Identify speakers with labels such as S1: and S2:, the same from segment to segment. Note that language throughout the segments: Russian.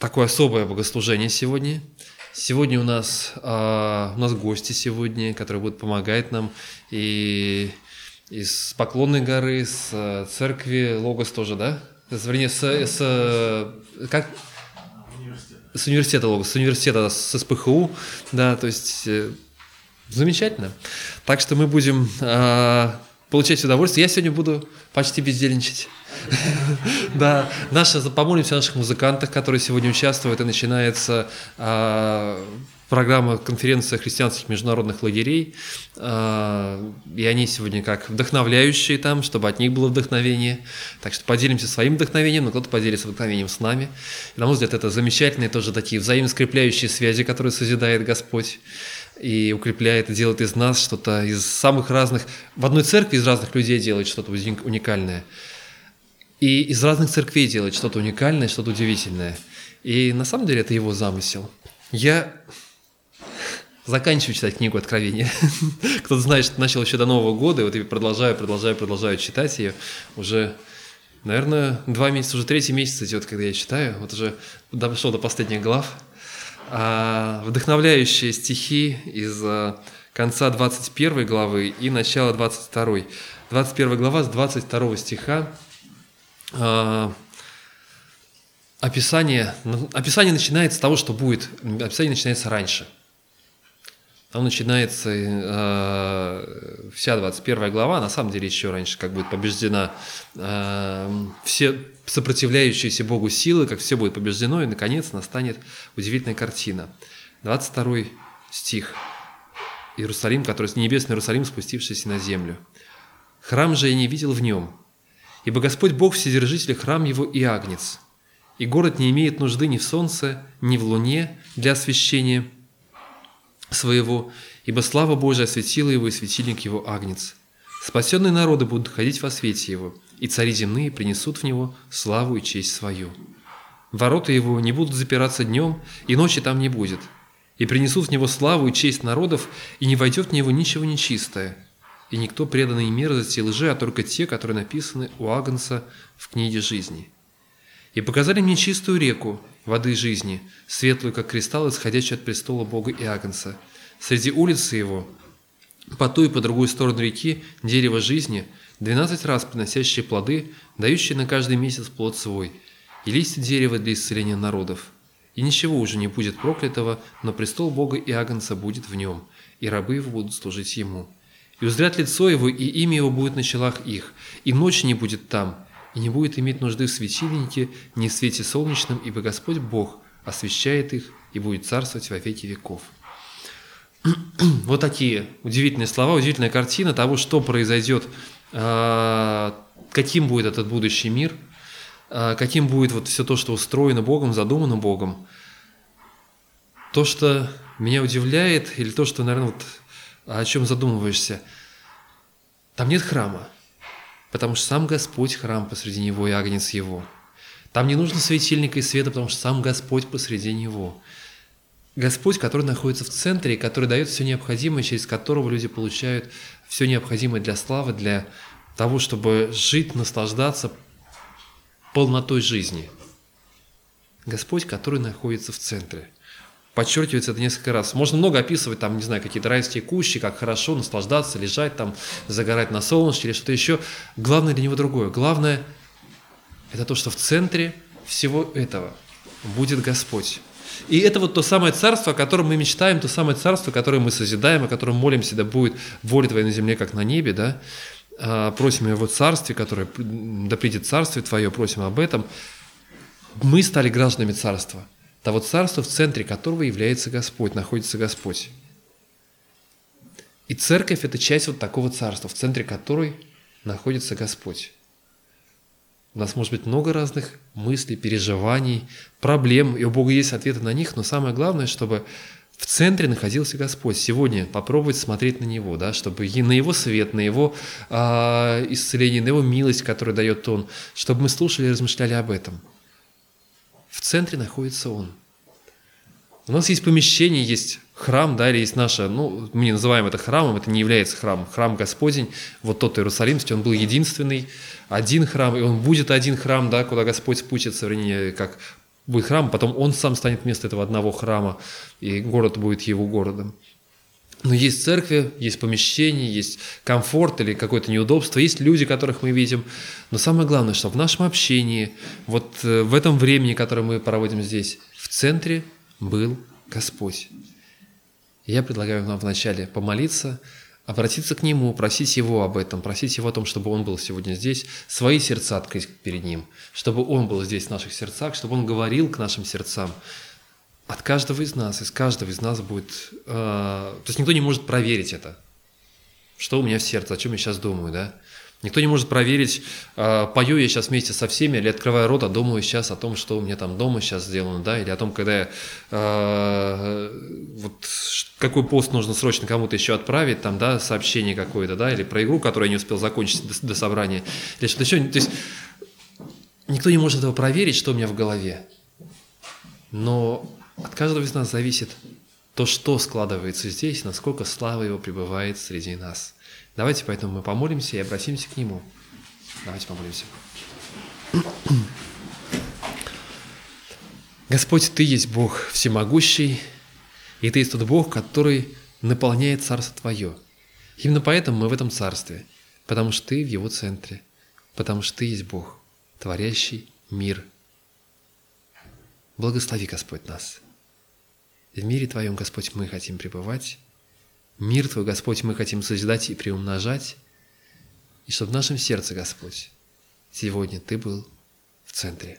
S1: такое особое богослужение сегодня. Сегодня у нас, а, у нас гости сегодня, которые будут помогать нам и из Поклонной горы, с э, церкви Логос тоже, да? Вернее, с, с как? С университета Логос, с университета, с СПХУ, да, то есть э, замечательно. Так что мы будем э, получать удовольствие. Я сегодня буду почти бездельничать. Да, наши, помолимся о наших музыкантах, которые сегодня участвуют, и начинается а, программа конференции христианских международных лагерей, а, и они сегодня как вдохновляющие там, чтобы от них было вдохновение. Так что поделимся своим вдохновением, но кто-то поделится вдохновением с нами. И, на мой взгляд, это замечательные тоже такие взаимоскрепляющие связи, которые созидает Господь и укрепляет и делает из нас что-то из самых разных, в одной церкви из разных людей делает что-то уникальное – и из разных церквей делать что-то уникальное, что-то удивительное. И на самом деле это его замысел. Я заканчиваю читать книгу Откровения. Кто-то знает, что начал еще до Нового года, и вот я продолжаю, продолжаю, продолжаю читать ее. Уже, наверное, два месяца, уже третий месяц идет, когда я читаю. Вот уже дошел до последних глав. А вдохновляющие стихи из а, конца 21 главы и начала 22. 21 глава с 22 стиха а, описание, описание начинается с того, что будет, описание начинается раньше. Там начинается э, вся 21 глава, на самом деле еще раньше, как будет побеждена э, все сопротивляющиеся Богу силы, как все будет побеждено, и наконец настанет удивительная картина. 22 стих. Иерусалим, который небесный Иерусалим, спустившийся на землю. Храм же я не видел в нем, Ибо Господь Бог Вседержитель, храм Его и Агнец. И город не имеет нужды ни в солнце, ни в луне для освящения своего, ибо слава Божия осветила его, и светильник его Агнец. Спасенные народы будут ходить во свете его, и цари земные принесут в него славу и честь свою. Ворота его не будут запираться днем, и ночи там не будет. И принесут в него славу и честь народов, и не войдет в него ничего нечистое – и никто преданный мерзости и лжи, а только те, которые написаны у Агнца в книге жизни. И показали мне чистую реку воды жизни, светлую, как кристалл, исходящий от престола Бога и Агнца. Среди улицы его, по ту и по другую сторону реки, дерево жизни, двенадцать раз приносящие плоды, дающие на каждый месяц плод свой, и листья дерева для исцеления народов. И ничего уже не будет проклятого, но престол Бога и Агнца будет в нем, и рабы его будут служить ему. И узрят лицо его, и имя его будет на челах их, и ночь не будет там, и не будет иметь нужды в светильнике, ни в свете солнечном, ибо Господь Бог освещает их и будет царствовать во веки веков». Вот такие удивительные слова, удивительная картина того, что произойдет, каким будет этот будущий мир, а, каким будет вот все то, что устроено Богом, задумано Богом. То, что меня удивляет, или то, что, наверное, вот о чем задумываешься? Там нет храма, потому что сам Господь храм посреди него и агнец его. Там не нужно светильника и света, потому что сам Господь посреди него. Господь, который находится в центре, который дает все необходимое, через которого люди получают все необходимое для славы, для того, чтобы жить, наслаждаться полнотой жизни. Господь, который находится в центре – подчеркивается это несколько раз. Можно много описывать, там, не знаю, какие-то райские кущи, как хорошо наслаждаться, лежать там, загорать на солнышке или что-то еще. Главное для него другое. Главное – это то, что в центре всего этого будет Господь. И это вот то самое царство, о котором мы мечтаем, то самое царство, которое мы созидаем, о котором молимся, да будет воля Твоя на земле, как на небе, да. А, просим о Его царстве, которое, да придет царствие Твое, просим об этом. Мы стали гражданами царства – того царства, в центре которого является Господь, находится Господь. И церковь – это часть вот такого царства, в центре которой находится Господь. У нас может быть много разных мыслей, переживаний, проблем, и у Бога есть ответы на них, но самое главное, чтобы в центре находился Господь. Сегодня попробовать смотреть на Него, да, чтобы на Его свет, на Его э, исцеление, на Его милость, которую дает Он, чтобы мы слушали и размышляли об этом – в центре находится Он. У нас есть помещение, есть храм, да, или есть наша, ну, мы не называем это храмом, это не является храмом. Храм Господень, вот тот Иерусалимский, он был единственный, один храм, и он будет один храм, да, куда Господь спустится, вернее, как будет храм, потом он сам станет вместо этого одного храма, и город будет его городом. Но есть церкви, есть помещения, есть комфорт или какое-то неудобство, есть люди, которых мы видим. Но самое главное, что в нашем общении, вот э, в этом времени, которое мы проводим здесь, в центре был Господь. Я предлагаю нам вначале помолиться, обратиться к Нему, просить Его об этом, просить Его о том, чтобы Он был сегодня здесь, свои сердца открыть перед Ним, чтобы Он был здесь в наших сердцах, чтобы Он говорил к нашим сердцам. От каждого из нас, из каждого из нас будет... Э, то есть никто не может проверить это. Что у меня в сердце, о чем я сейчас думаю, да? Никто не может проверить, э, пою я сейчас вместе со всеми, или открывая рот, а думаю сейчас о том, что у меня там дома сейчас сделано, да, или о том, когда я, э, вот какой пост нужно срочно кому-то еще отправить, там, да, сообщение какое-то, да, или про игру, которую я не успел закончить до, до собрания, или что-то еще. То есть никто не может этого проверить, что у меня в голове. Но от каждого из нас зависит то, что складывается здесь, насколько слава Его пребывает среди нас – Давайте поэтому мы помолимся и обратимся к Нему. Давайте помолимся. Господь, Ты есть Бог всемогущий, и Ты есть тот Бог, который наполняет Царство Твое. Именно поэтому мы в этом Царстве, потому что Ты в Его центре, потому что Ты есть Бог, творящий мир. Благослови, Господь, нас. В мире Твоем, Господь, мы хотим пребывать, Мир Твой, Господь, мы хотим созидать и приумножать, и чтобы в нашем сердце, Господь, сегодня Ты был в центре.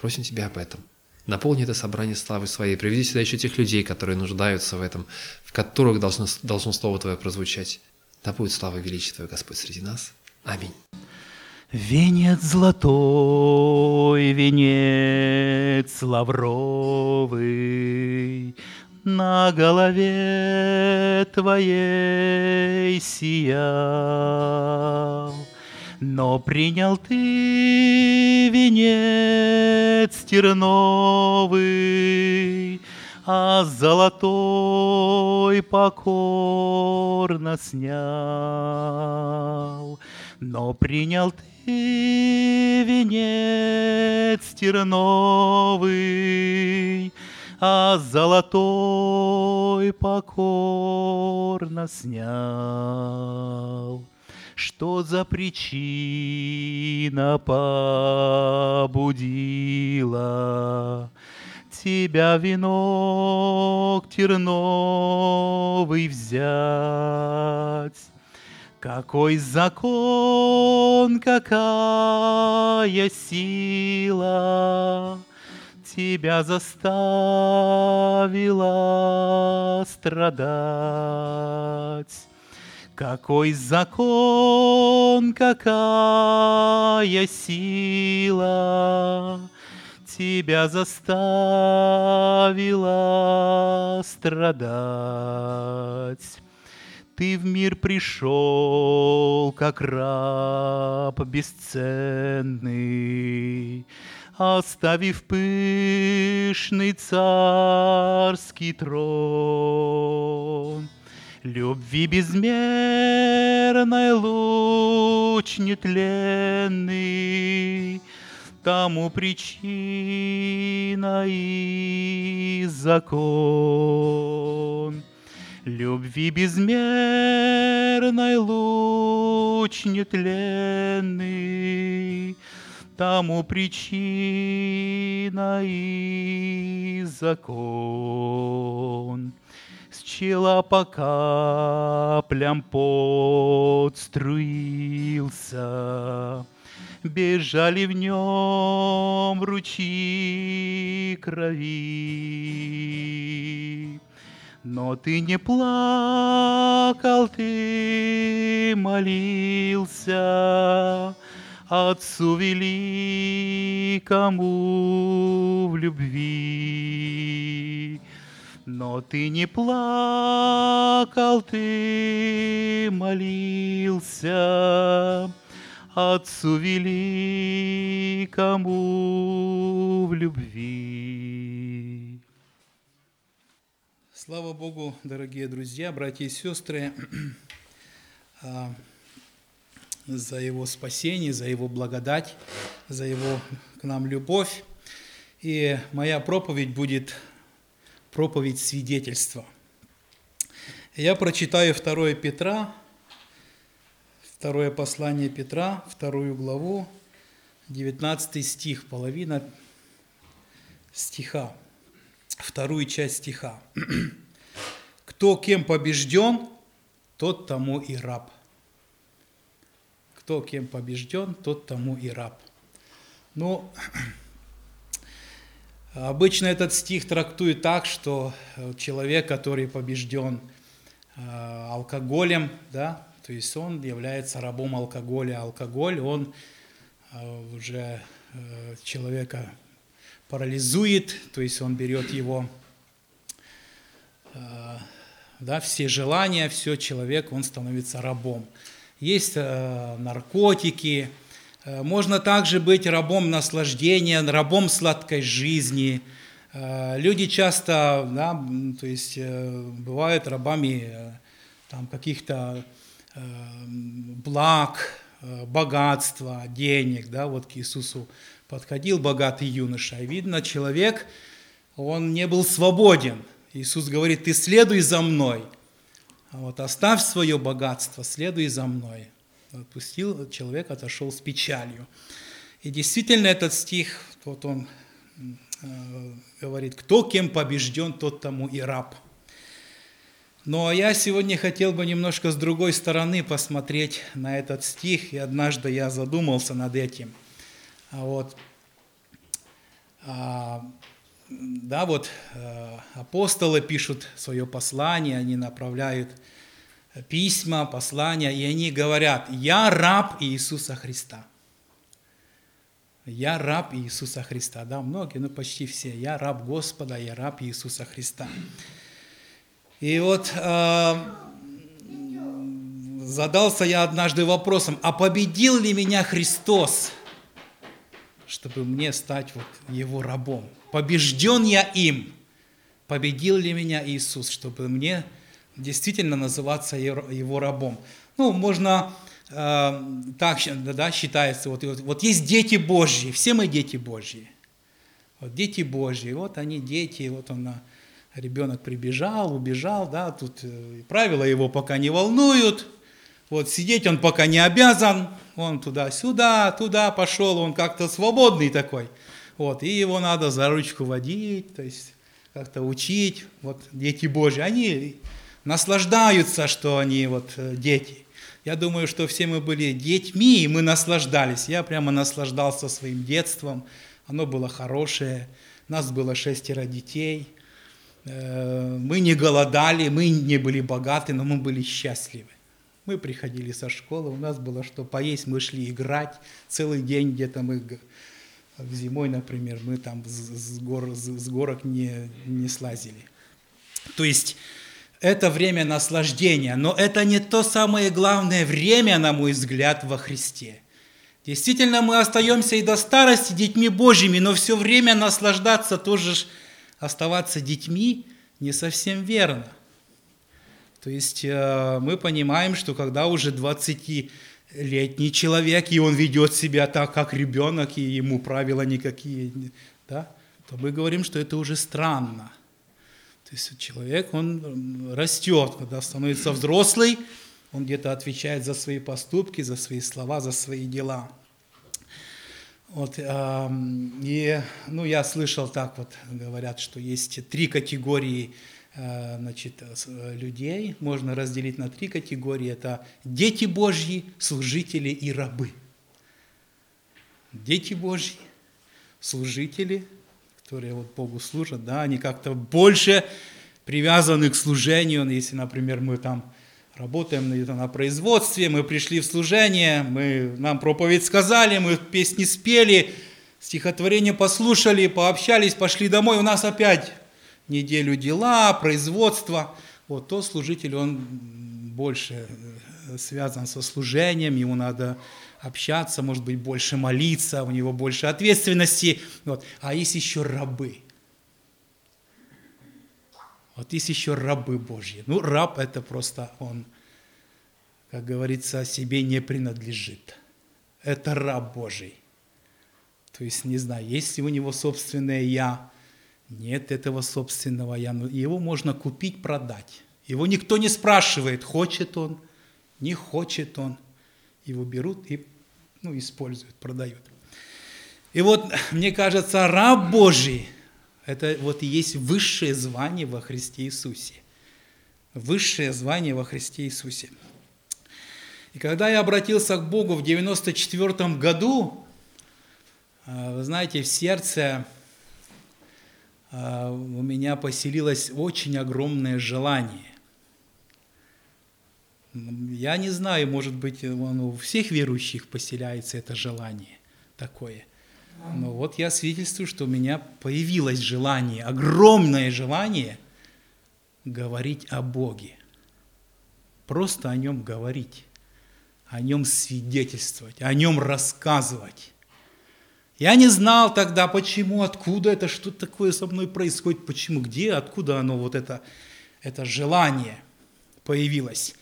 S1: Просим Тебя об этом. Наполни это собрание славы Своей. Приведи сюда еще тех людей, которые нуждаются в этом, в которых должно, должно Слово Твое прозвучать. Да будет слава и величие Твое, Господь, среди нас. Аминь.
S2: Венец золотой, венец лавровый, на голове твоей сиял. Но принял ты венец терновый, а золотой покорно снял. Но принял ты венец терновый, а золотой покорно снял. Что за причина побудила тебя венок терновый взять? Какой закон, какая сила тебя заставила страдать. Какой закон, какая сила тебя заставила страдать. Ты в мир пришел, как раб бесценный, оставив пышный царский трон. Любви безмерной луч нетленный, Тому причина и закон. Любви безмерной луч нетленный, тому причина и закон. С чела по каплям подструился, Бежали в нем ручьи крови. Но ты не плакал, ты молился, Отцу великому в любви. Но ты не плакал, ты молился Отцу великому в любви.
S3: Слава Богу, дорогие друзья, братья и сестры. За Его спасение, за Его благодать, за Его к нам любовь.
S2: И моя проповедь будет проповедь свидетельства. Я прочитаю 2 Петра, второе послание Петра, вторую главу, 19 стих, половина стиха, вторую часть стиха. «Кто кем побежден, тот тому и раб». Кто кем побежден, тот тому и раб. Ну, обычно этот стих трактует так, что человек, который побежден э, алкоголем, да, то есть он является рабом алкоголя. Алкоголь, он э, уже э, человека парализует, то есть он берет его, да, все желания, все, человек, он становится рабом. Есть наркотики, можно также быть рабом наслаждения, рабом сладкой жизни. Люди часто, да, то есть бывают рабами там, каких-то благ, э, богатства, денег, да, вот к Иисусу подходил богатый юноша, и видно, человек, он не был свободен. Иисус говорит, ты следуй за мной, вот оставь свое богатство, следуй за мной. Отпустил, человек отошел с печалью. И действительно этот стих, вот он э, говорит, кто кем побежден, тот тому и раб – но я сегодня хотел бы немножко с другой стороны посмотреть на этот стих, и однажды я задумался над этим. А вот, а, да, вот а, апостолы пишут свое послание, они направляют письма, послания, и они говорят, я раб Иисуса Христа. Я раб Иисуса Христа. Да, многие, ну почти все. Я раб Господа, я раб Иисуса Христа. И вот э, задался я однажды вопросом, а победил ли меня Христос, чтобы мне стать вот его рабом? Побежден я им? Победил ли меня Иисус, чтобы мне действительно называться его рабом? Ну, можно э, так да, считается, вот, вот, вот есть дети Божьи, все мы дети Божьи. Вот дети Божьи, вот они дети, вот он ребенок прибежал, убежал, да, тут э, правила его пока не волнуют, вот сидеть он пока не обязан, он туда-сюда, туда пошел, он как-то свободный такой, вот, и его надо за ручку водить, то есть как-то учить, вот дети Божьи, они наслаждаются, что они вот э, дети. Я думаю, что все мы были детьми, и мы наслаждались. Я прямо наслаждался своим детством, оно было хорошее, нас было шестеро детей – Э, мы не голодали, мы не были богаты, но мы были счастливы. Мы приходили со школы, у нас было что поесть, мы шли играть целый день где-то мы зимой, например, мы там с, гор, с горок не, не слазили. То есть это время наслаждения, но это не то самое главное время, на мой взгляд, во Христе. Действительно, мы остаемся и до старости детьми Божьими, но все время наслаждаться тоже оставаться детьми не совсем верно. То есть э, мы понимаем, что когда уже 20-летний человек, и он ведет себя так, как ребенок, и ему правила никакие, да, то мы говорим, что это уже странно. То есть человек, он растет, когда становится взрослый, он где-то отвечает за свои поступки, за свои слова, за свои дела – вот, и, ну, я слышал так вот, говорят, что есть три категории значит, людей, можно разделить на три категории. Это дети Божьи, служители и рабы. Дети Божьи, служители, которые вот Богу служат, да, они как-то больше привязаны к служению. Если, например, мы там работаем на, на производстве, мы пришли в служение, мы, нам проповедь сказали, мы песни спели, стихотворение послушали, пообщались, пошли домой, у нас опять неделю дела, производство. Вот то служитель, он больше э, связан со служением, ему надо общаться, может быть, больше молиться, у него больше ответственности. Вот. А есть еще рабы – вот есть еще рабы Божьи. Ну, раб – это просто он, как говорится, себе не принадлежит. Это раб Божий. То есть, не знаю, есть ли у него собственное «я», нет этого собственного «я», его можно купить, продать. Его никто не спрашивает, хочет он, не хочет он. Его берут и ну, используют, продают. И вот, мне кажется, раб Божий – это вот и есть высшее звание во Христе Иисусе. Высшее звание во Христе Иисусе. И когда я обратился к Богу в 94 году, э, вы знаете, в сердце у меня поселилось очень огромное желание. Я не знаю, может быть, оно у всех верующих поселяется это желание такое. Но вот я свидетельствую, что у меня появилось желание, огромное желание говорить о Боге. Просто о нем говорить, о нем свидетельствовать, о нем рассказывать. Я не знал тогда, почему, откуда это, что такое со мной происходит, почему, где, откуда оно, вот это, это желание появилось.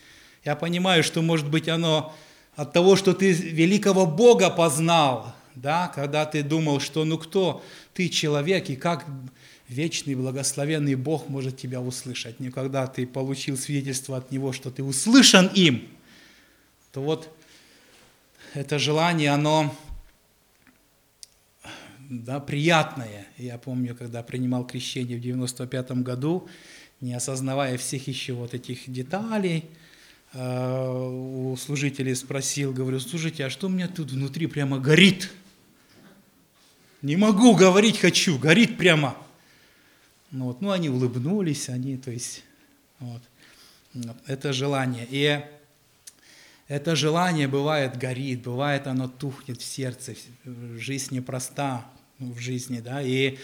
S2: Я понимаю, что, может быть, оно от того, что ты великого Бога познал, да, когда ты думал, что ну кто, ты человек, и как вечный благословенный Бог может тебя услышать. Не когда ты получил свидетельство от Него, что ты услышан им, то вот это желание, оно да, приятное. Я помню, когда принимал крещение в 95 году, не осознавая всех еще вот этих деталей, э, у служителей спросил, говорю, слушайте, а что у меня тут внутри прямо горит? Не могу говорить хочу, горит прямо. Ну, вот, ну они улыбнулись, они, то есть, вот, это желание. И это желание бывает горит, бывает оно тухнет в сердце, жизнь непроста в жизни, да, и э,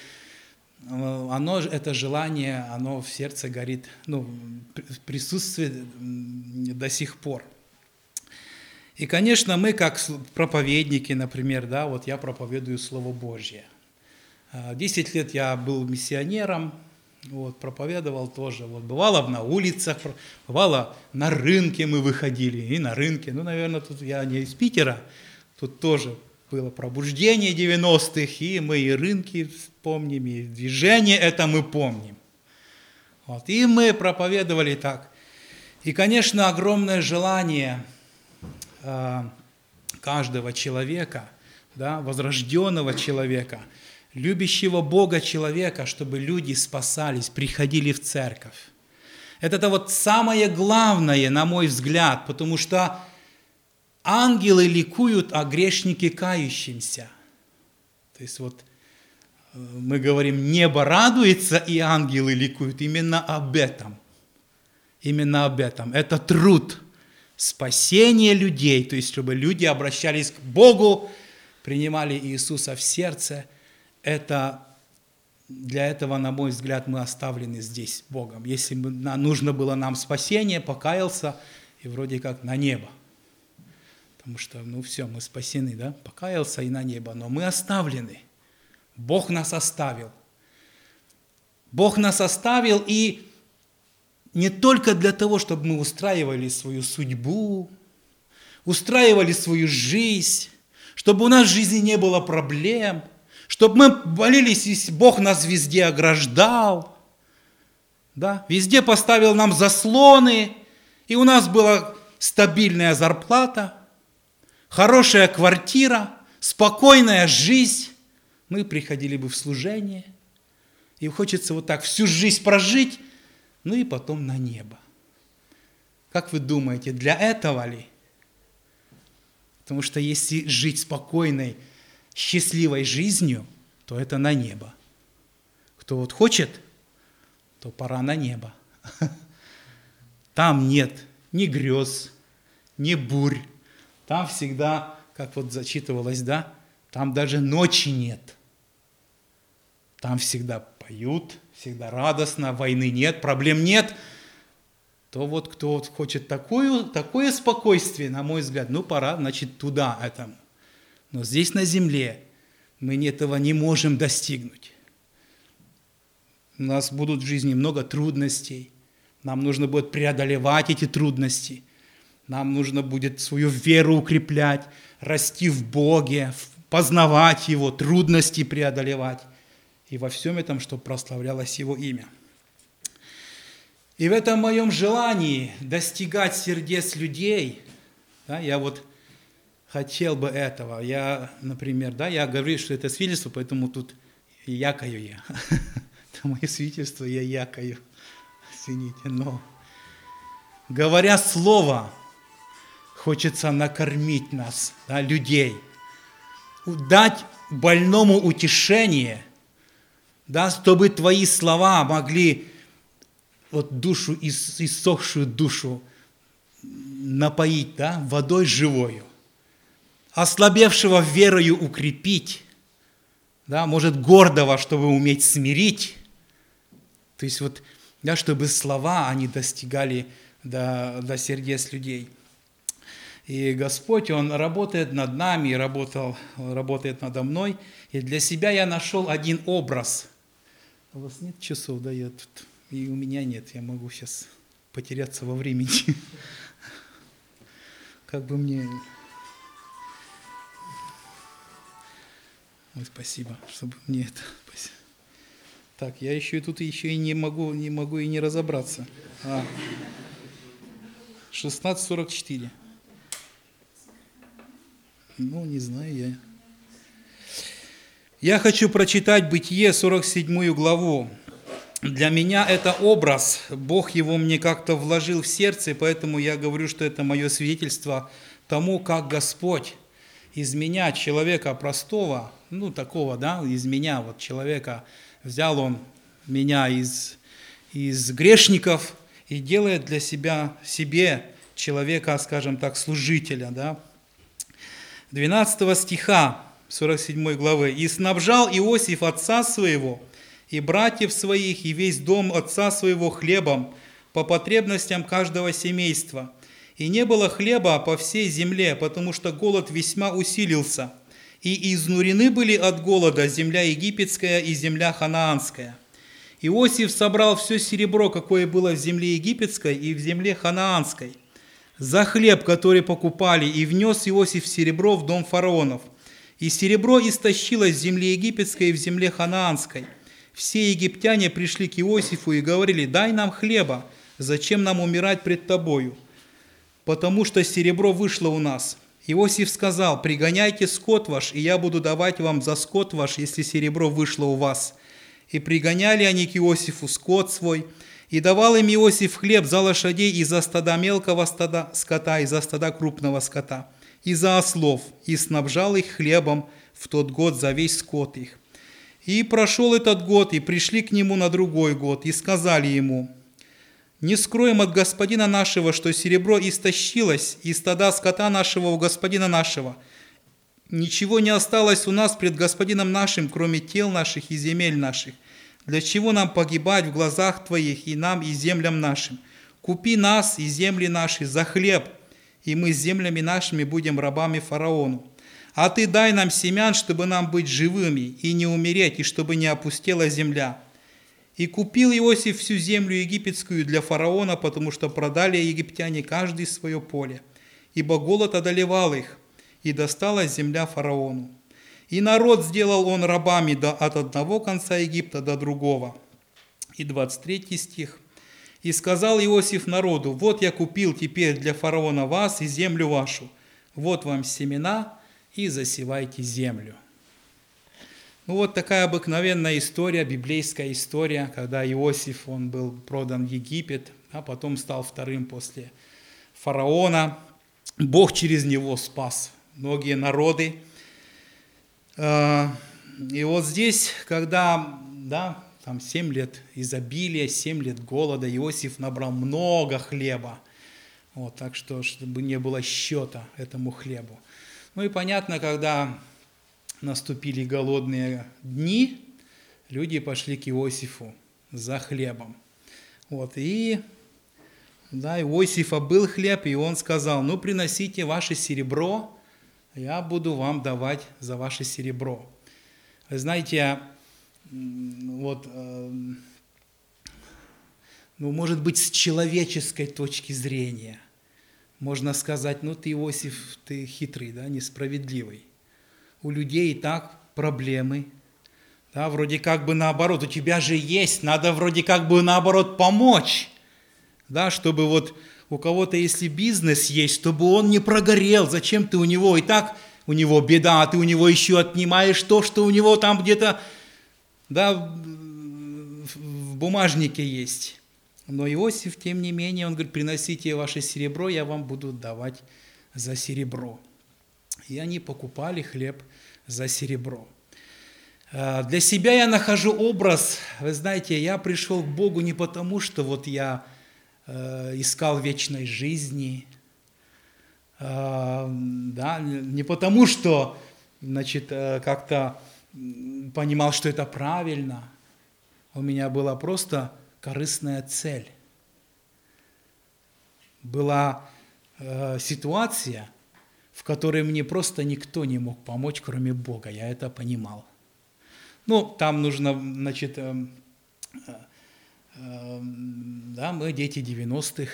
S2: оно, это желание, оно в сердце горит, ну, присутствует до сих пор. И, конечно, мы, как проповедники, например, да, вот я проповедую Слово Божье. А, десять лет я был миссионером, вот, проповедовал тоже. Вот, бывало на улицах, бывало на рынке мы выходили, и на рынке. Ну, наверное, тут я не из Питера, тут тоже было пробуждение 90-х, и мы и рынки помним, и движение это мы помним. Вот, и мы проповедовали так. И, конечно, огромное желание – Э, каждого человека, да, возрожденного человека, любящего Бога человека, чтобы люди спасались, приходили в церковь. Это, вот самое главное, на мой взгляд, потому что ангелы ликуют о грешнике кающимся. То есть вот э, мы говорим, небо радуется, и ангелы ликуют. Именно об этом. Именно об этом. Это труд – спасение людей, то есть чтобы люди обращались к Богу, принимали Иисуса в сердце, это для этого, на мой взгляд, мы оставлены здесь Богом. Если бы нужно было нам спасение, покаялся и вроде как на небо. Потому что, ну все, мы спасены, да? Покаялся и на небо, но мы оставлены. Бог нас оставил. Бог нас оставил, и не только для того, чтобы мы устраивали свою судьбу, устраивали свою жизнь, чтобы у нас в жизни не было проблем, чтобы мы молились, и Бог нас везде ограждал, да? везде поставил нам заслоны, и у нас была стабильная зарплата, хорошая квартира, спокойная жизнь, мы приходили бы в служение, и хочется вот так всю жизнь прожить, ну и потом на небо. Как вы думаете, для этого ли? Потому что если жить спокойной, счастливой жизнью, то это на небо. Кто вот хочет, то пора на небо. Там нет ни грез, ни бурь. Там всегда, как вот зачитывалось, да, там даже ночи нет. Там всегда поют, всегда радостно, войны нет, проблем нет, то вот кто вот хочет такое, такое спокойствие, на мой взгляд, ну пора, значит, туда этому. Но здесь на земле мы этого не можем достигнуть. У нас будут в жизни много трудностей, нам нужно будет преодолевать эти трудности, нам нужно будет свою веру укреплять, расти в Боге, познавать Его, трудности преодолевать. И во всем этом, чтобы прославлялось Его имя. И в этом моем желании достигать сердец людей, да, я вот хотел бы этого. Я, например, да, я говорю, что это свидетельство, поэтому тут якаю я. Это мое свидетельство, я якаю. Извините, но говоря слово, хочется накормить нас, да, людей, дать больному утешение, да, чтобы твои слова могли вот душу, иссохшую душу напоить да, водой живою, ослабевшего верою укрепить, да, может, гордого, чтобы уметь смирить. То есть вот, да, чтобы слова, они достигали до, до сердец людей. И Господь, Он работает над нами, работал, работает надо мной. И для себя я нашел один образ. У вас нет часов, да, я тут, и у меня нет, я могу сейчас потеряться во времени. Как бы мне... Ой, спасибо, чтобы мне это... Так, я еще и тут еще и не могу, не могу и не разобраться. А. 16.44. Ну, не знаю я. Я хочу прочитать Бытие 47 главу. Для меня это образ, Бог его мне как-то вложил в сердце, поэтому я говорю, что это мое свидетельство тому, как Господь из меня, человека простого, ну такого, да, из меня, вот человека, взял Он меня из, из грешников и делает для себя, себе человека, скажем так, служителя, да. 12 стиха 47 главы. «И снабжал Иосиф отца своего – и братьев своих, и весь дом отца своего хлебом по потребностям каждого семейства. И не было хлеба по всей земле, потому что голод весьма усилился. И изнурены были от голода земля египетская и земля ханаанская. Иосиф собрал все серебро, какое было в земле египетской и в земле ханаанской, за хлеб, который покупали, и внес Иосиф серебро в дом фараонов. И серебро истощилось в земле египетской и в земле ханаанской – все египтяне пришли к Иосифу и говорили, дай нам хлеба, зачем нам умирать пред тобою? Потому что серебро вышло у нас. Иосиф сказал, пригоняйте скот ваш, и я буду давать вам за скот ваш, если серебро вышло у вас. И пригоняли они к Иосифу скот свой, и давал им Иосиф хлеб за лошадей и за стада мелкого стада скота, и за стада крупного скота, и за ослов, и снабжал их хлебом в тот год за весь скот их. И прошел этот год, и пришли к нему на другой год, и сказали ему, «Не скроем от господина нашего, что серебро истощилось, и стада скота нашего у господина нашего. Ничего не осталось у нас пред господином нашим, кроме тел наших и земель наших. Для чего нам погибать в глазах твоих и нам, и землям нашим? Купи нас и земли наши за хлеб, и мы с землями нашими будем рабами фараону а ты дай нам семян, чтобы нам быть живыми и не умереть, и чтобы не опустела земля. И купил Иосиф всю землю египетскую для фараона, потому что продали египтяне каждый свое поле, ибо голод одолевал их, и досталась земля фараону. И народ сделал он рабами до, от одного конца Египта до другого. И 23 стих. «И сказал Иосиф народу, вот я купил теперь для фараона вас и землю вашу, вот вам семена, и засевайте землю. Ну вот такая обыкновенная история, библейская история, когда Иосиф, он был продан в Египет, а потом стал вторым после фараона. Бог через него спас многие народы. А, и вот здесь, когда, да, там 7 лет изобилия, 7 лет голода, Иосиф набрал много хлеба. Вот, так что, чтобы не было счета этому хлебу. Ну и понятно, когда наступили голодные дни, люди пошли к Иосифу за хлебом. Вот, и да, Иосифа был хлеб, и он сказал, ну приносите ваше серебро, я буду вам давать за ваше серебро. Вы знаете, вот, э, ну, может быть, с человеческой точки зрения – можно сказать, ну ты, Иосиф, ты хитрый, да, несправедливый. у людей и так проблемы, да, вроде как бы наоборот, у тебя же есть, надо вроде как бы наоборот помочь, да, чтобы вот у кого-то, если бизнес есть, чтобы он не прогорел, зачем ты у него, и так у него беда, а ты у него еще отнимаешь то, что у него там где-то, да, в бумажнике есть. Но Иосиф, тем не менее, он говорит, приносите ваше серебро, я вам буду давать за серебро. И они покупали хлеб за серебро. А, для себя я нахожу образ, вы знаете, я пришел к Богу не потому, что вот я искал вечной жизни, а, да, не потому, что значит, э, как-то понимал, что это правильно. У меня была просто корыстная цель. Была э, ситуация, в которой мне просто никто не мог помочь, кроме Бога. Я это понимал. Ну, там нужно, значит, э, э, э, да, мы дети 90-х,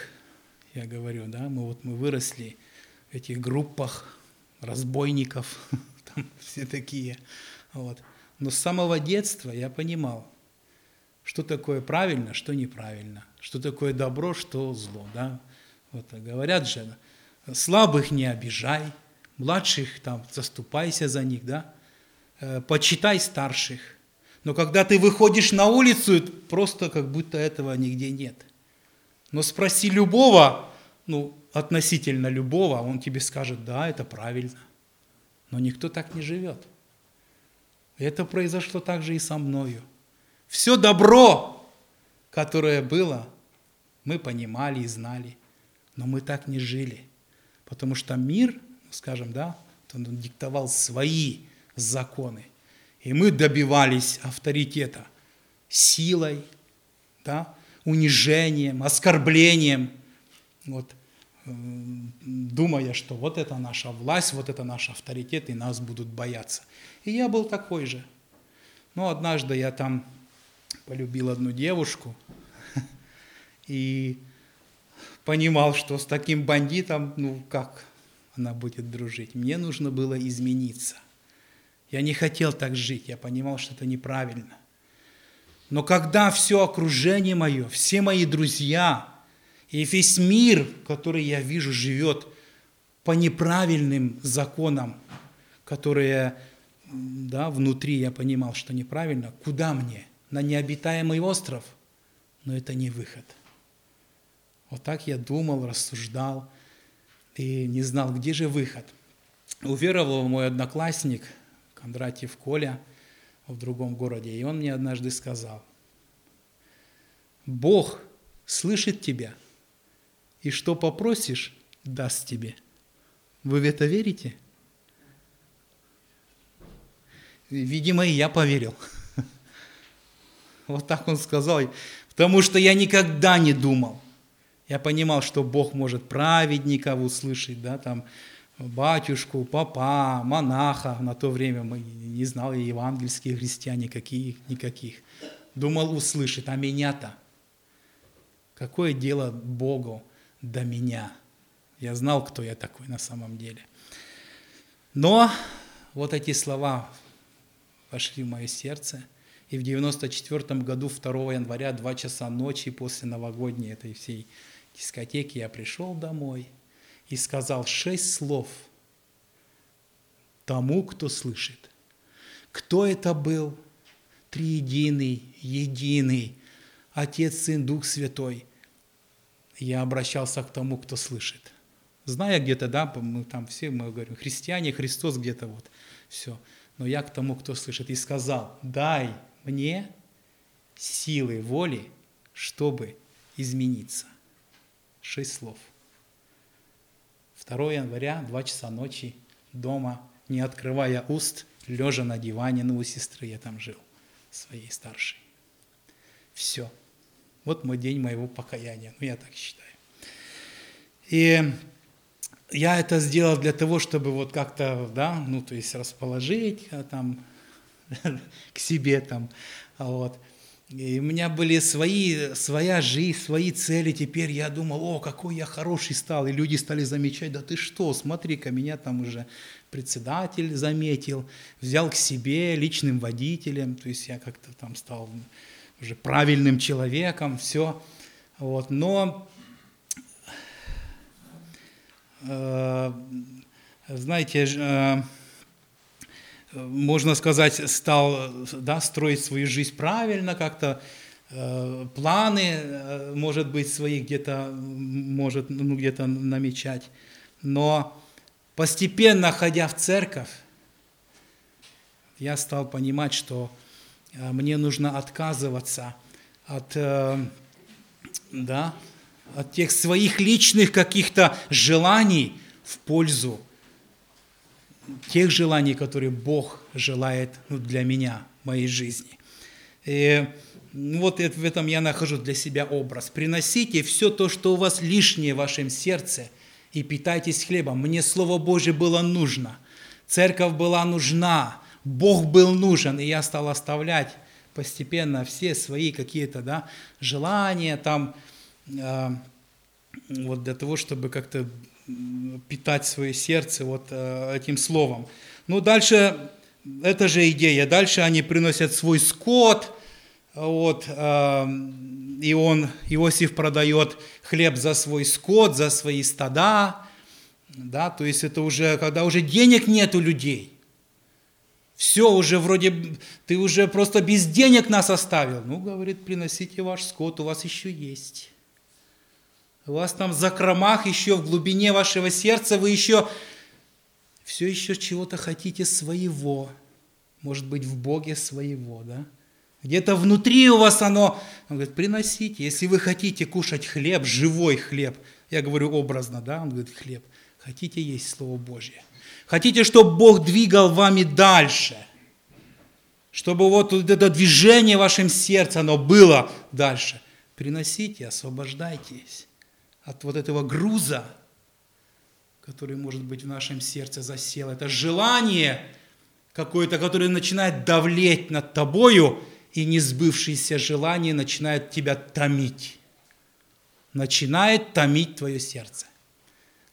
S2: я говорю, да, мы вот мы выросли в этих группах разбойников, там все такие, вот. Но с самого детства я понимал, что такое правильно, что неправильно, что такое добро, что зло. Да? Вот говорят же, слабых не обижай, младших там заступайся за них, да? Э, почитай старших. Но когда ты выходишь на улицу, просто как будто этого нигде нет. Но спроси любого, ну, относительно любого, он тебе скажет, да, это правильно. Но никто так не живет. Это произошло также и со мною. Все добро, которое было, мы понимали и знали, но мы так не жили. Потому что мир, скажем, да, он диктовал свои законы. И мы добивались авторитета силой, да, унижением, оскорблением, вот, думая, что вот это наша власть, вот это наш авторитет, и нас будут бояться. И я был такой же. Но однажды я там полюбил одну девушку и понимал, что с таким бандитом, ну как она будет дружить. Мне нужно было измениться. Я не хотел так жить, я понимал, что это неправильно. Но когда все окружение мое, все мои друзья и весь мир, который я вижу, живет по неправильным законам, которые да, внутри я понимал, что неправильно, куда мне? на необитаемый остров, но это не выход. Вот так я думал, рассуждал и не знал, где же выход. Уверовал мой одноклассник Кондратьев Коля в другом городе, и он мне однажды сказал, Бог слышит тебя, и что попросишь, даст тебе. Вы в это верите? Видимо, и я поверил. Вот так он сказал. Потому что я никогда не думал. Я понимал, что Бог может праведников услышать, да, там, батюшку, папа, монаха. На то время мы не знали евангельских христиан никаких, никаких. Думал услышать, а меня-то? Какое дело Богу до меня? Я знал, кто я такой на самом деле. Но вот эти слова вошли в мое сердце – и в 94 году, 2 января, 2 часа ночи после новогодней этой всей дискотеки, я пришел домой и сказал шесть слов тому, кто слышит. Кто это был? Триединый, единый, Отец, Сын, Дух Святой. Я обращался к тому, кто слышит. Зная где-то, да, мы там все, мы говорим, христиане, Христос где-то вот, все. Но я к тому, кто слышит, и сказал, дай мне силы воли, чтобы измениться. Шесть слов. 2 января, 2 часа ночи, дома, не открывая уст, лежа на диване, ну, у сестры я там жил, своей старшей. Все. Вот мой день моего покаяния, ну, я так считаю. И я это сделал для того, чтобы вот как-то, да, ну, то есть расположить, а там, к себе там, вот. И у меня были свои, своя жизнь, свои цели. Теперь я думал, о, какой я хороший стал. И люди стали замечать, да ты что, смотри-ка, меня там уже председатель заметил, взял к себе личным водителем. То есть я как-то там стал уже правильным человеком, все. Вот. Но, э, знаете, э, можно сказать, стал да, строить свою жизнь правильно, как-то э, планы, э, может быть, свои где-то, может, ну, где-то намечать. Но постепенно, ходя в церковь, я стал понимать, что э, мне нужно отказываться от, э, да, от тех своих личных каких-то желаний в пользу тех желаний, которые Бог желает ну, для меня, моей жизни. И вот в этом я нахожу для себя образ. Приносите все то, что у вас лишнее в вашем сердце, и питайтесь хлебом. Мне Слово Божье было нужно, церковь была нужна, Бог был нужен, и я стал оставлять постепенно все свои какие-то да, желания там, э, вот для того, чтобы как-то питать свое сердце вот э, этим словом. Ну, дальше, эта же идея, дальше они приносят свой скот, вот, э, и он, Иосиф продает хлеб за свой скот, за свои стада, да, то есть это уже, когда уже денег нет у людей, все уже вроде, ты уже просто без денег нас оставил. Ну, говорит, приносите ваш скот, у вас еще есть. У вас там в закромах, еще в глубине вашего сердца, вы еще все еще чего-то хотите своего. Может быть, в Боге своего, да? Где-то внутри у вас оно, он говорит, приносите. Если вы хотите кушать хлеб, живой хлеб, я говорю образно, да, он говорит, хлеб, хотите есть Слово Божье. Хотите, чтобы Бог двигал вами дальше, чтобы вот это движение в вашем сердце, оно было дальше. Приносите, освобождайтесь от вот этого груза, который, может быть, в нашем сердце засел. Это желание какое-то, которое начинает давлеть над тобою, и несбывшиеся желания начинают тебя томить. Начинает томить твое сердце.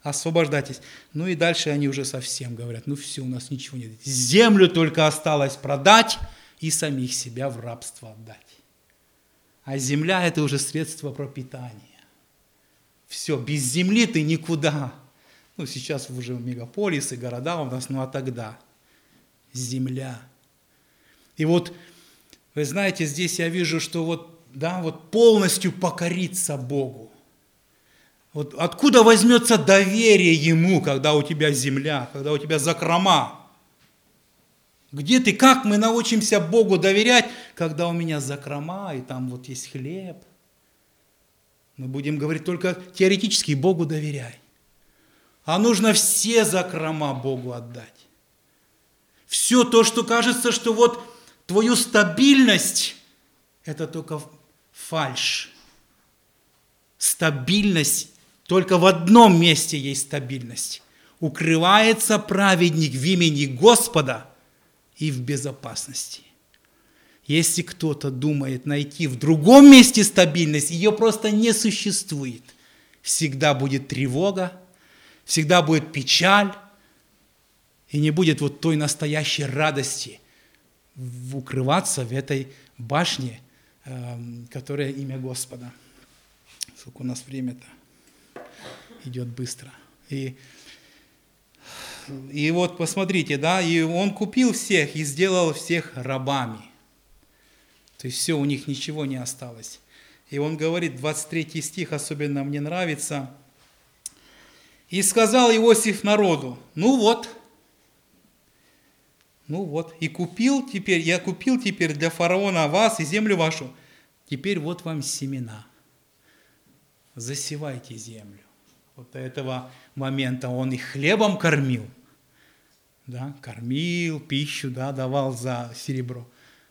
S2: Освобождайтесь. Ну и дальше они уже совсем говорят, ну все, у нас ничего нет. Землю только осталось продать и самих себя в рабство отдать. А земля – это уже средство пропитания. Все, без земли ты никуда. Ну, сейчас уже мегаполисы, города у нас, ну а тогда земля. И вот, вы знаете, здесь я вижу, что вот, да, вот полностью покориться Богу. Вот откуда возьмется доверие Ему, когда у тебя земля, когда у тебя закрома? Где ты, как мы научимся Богу доверять, когда у меня закрома, и там вот есть хлеб, мы будем говорить только теоретически Богу доверяй. А нужно все закрома Богу отдать. Все то, что кажется, что вот твою стабильность, это только фальш. Стабильность, только в одном месте есть стабильность. Укрывается праведник в имени Господа и в безопасности. Если кто-то думает найти в другом месте стабильность, ее просто не существует. Всегда будет тревога, всегда будет печаль, и не будет вот той настоящей радости укрываться в этой башне, эм, которая имя Господа. Сколько у нас время-то идет быстро. И, и вот посмотрите, да, и он купил всех и сделал всех рабами. То есть все, у них ничего не осталось. И он говорит, 23 стих особенно мне нравится. «И сказал Иосиф народу, ну вот, ну вот, и купил теперь, я купил теперь для фараона вас и землю вашу. Теперь вот вам семена. Засевайте землю. Вот до этого момента он их хлебом кормил. Да, кормил, пищу да, давал за серебро.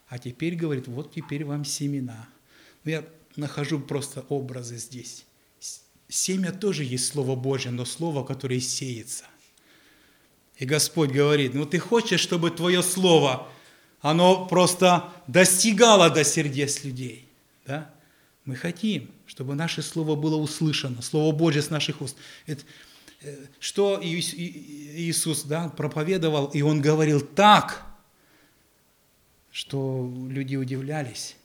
S2: А теперь говорит, вот теперь вам семена. Ну, я нахожу просто образы здесь. Семя тоже есть Слово Божье, но Слово, которое сеется. И Господь говорит, ну ты хочешь, чтобы твое Слово, оно просто достигало до сердец людей. да? Мы хотим, чтобы наше Слово было услышано, Слово Божье с наших уст. Это, э, что Иисус да, проповедовал, и Он говорил так, что люди удивлялись.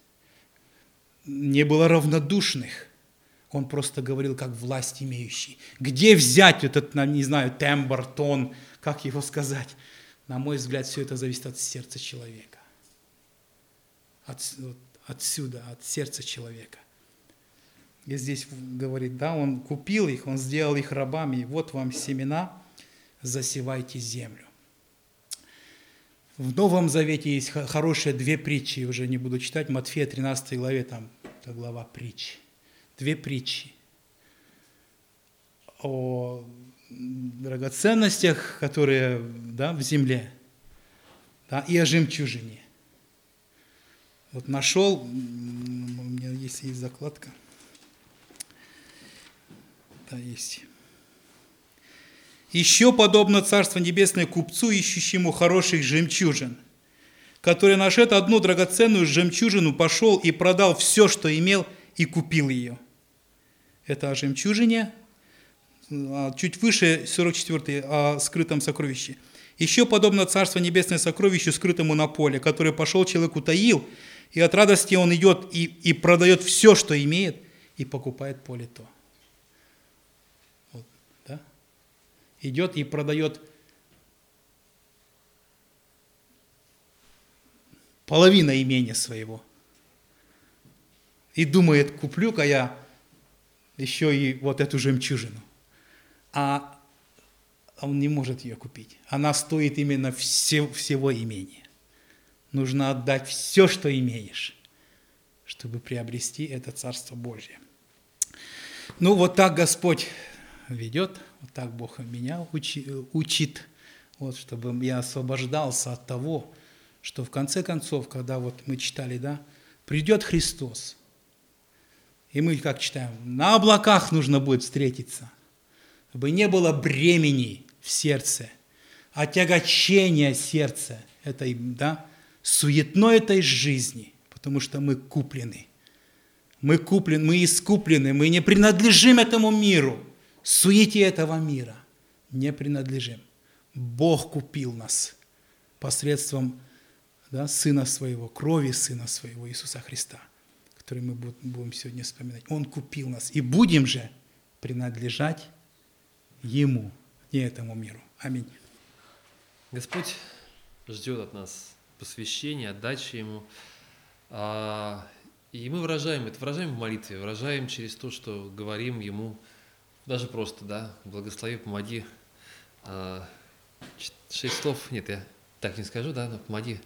S2: Не было равнодушных. Он просто говорил, как власть имеющий. Где взять этот, не знаю, тембр, тон, как его сказать? На мой взгляд, все это зависит от сердца человека. От, отсюда, от сердца человека. И здесь говорит, да, он купил их, он сделал их рабами, и вот вам семена, засевайте землю. В Новом Завете есть хорошие две притчи, уже не буду читать, Матфея 13 главе, там это глава притч. Две притчи о драгоценностях, которые да, в земле, да, и о жемчужине. Вот нашел, у меня есть, есть закладка. Да, есть. Еще подобно Царство Небесное купцу, ищущему хороших жемчужин, который, нашед одну драгоценную жемчужину, пошел и продал все, что имел, и купил ее. Это о жемчужине, а чуть выше 44 о скрытом сокровище. Еще подобно Царство Небесное сокровищу, скрытому на поле, который пошел человек утаил, и от радости он идет и, и продает все, что имеет, и покупает поле то. Вот, да? Идет и продает половина имения своего. И думает, куплю-ка я еще и вот эту жемчужину. А он не может ее купить. Она стоит именно все, всего имения. Нужно отдать все, что имеешь, чтобы приобрести это Царство Божье. Ну, вот так Господь ведет, вот так Бог меня учи, учит, вот, чтобы я освобождался от того, что в конце концов, когда вот мы читали, да, придет Христос, и мы как читаем, на облаках нужно будет встретиться, чтобы не было бремени в сердце, отягочения сердца этой, да, суетной этой жизни, потому что мы куплены. Мы куплены, мы искуплены, мы не принадлежим этому миру, суете этого мира. Не принадлежим. Бог купил нас посредством да, Сына Своего, крови Сына Своего, Иисуса Христа, который мы будем сегодня вспоминать. Он купил нас. И будем же принадлежать Ему, не этому миру. Аминь.
S1: Господь ждет от нас посвящения, отдачи Ему. А, И мы выражаем это, выражаем в молитве, выражаем через то, что говорим Ему, даже просто, да, благослови, помоги. А, Шесть слов, нет, я так не скажу, да, но помоги.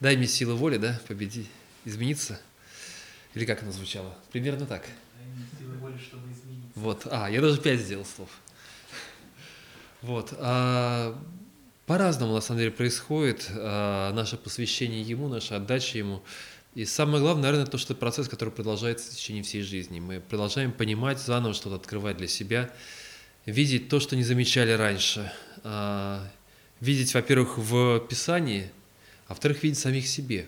S1: Дай мне силы воли, да, победи, измениться. Или как оно звучало? Примерно так. Вот, а, я даже пять сделал слов. Вот. а, по-разному, на самом деле, происходит а, наше посвящение Ему, наша отдача Ему. И самое главное, наверное, то, что это процесс, который продолжается в течение всей жизни. Мы продолжаем понимать, заново что-то открывать для себя, видеть то, что не замечали раньше. А, видеть, во-первых, в Писании, а во-вторых, видеть самих себе.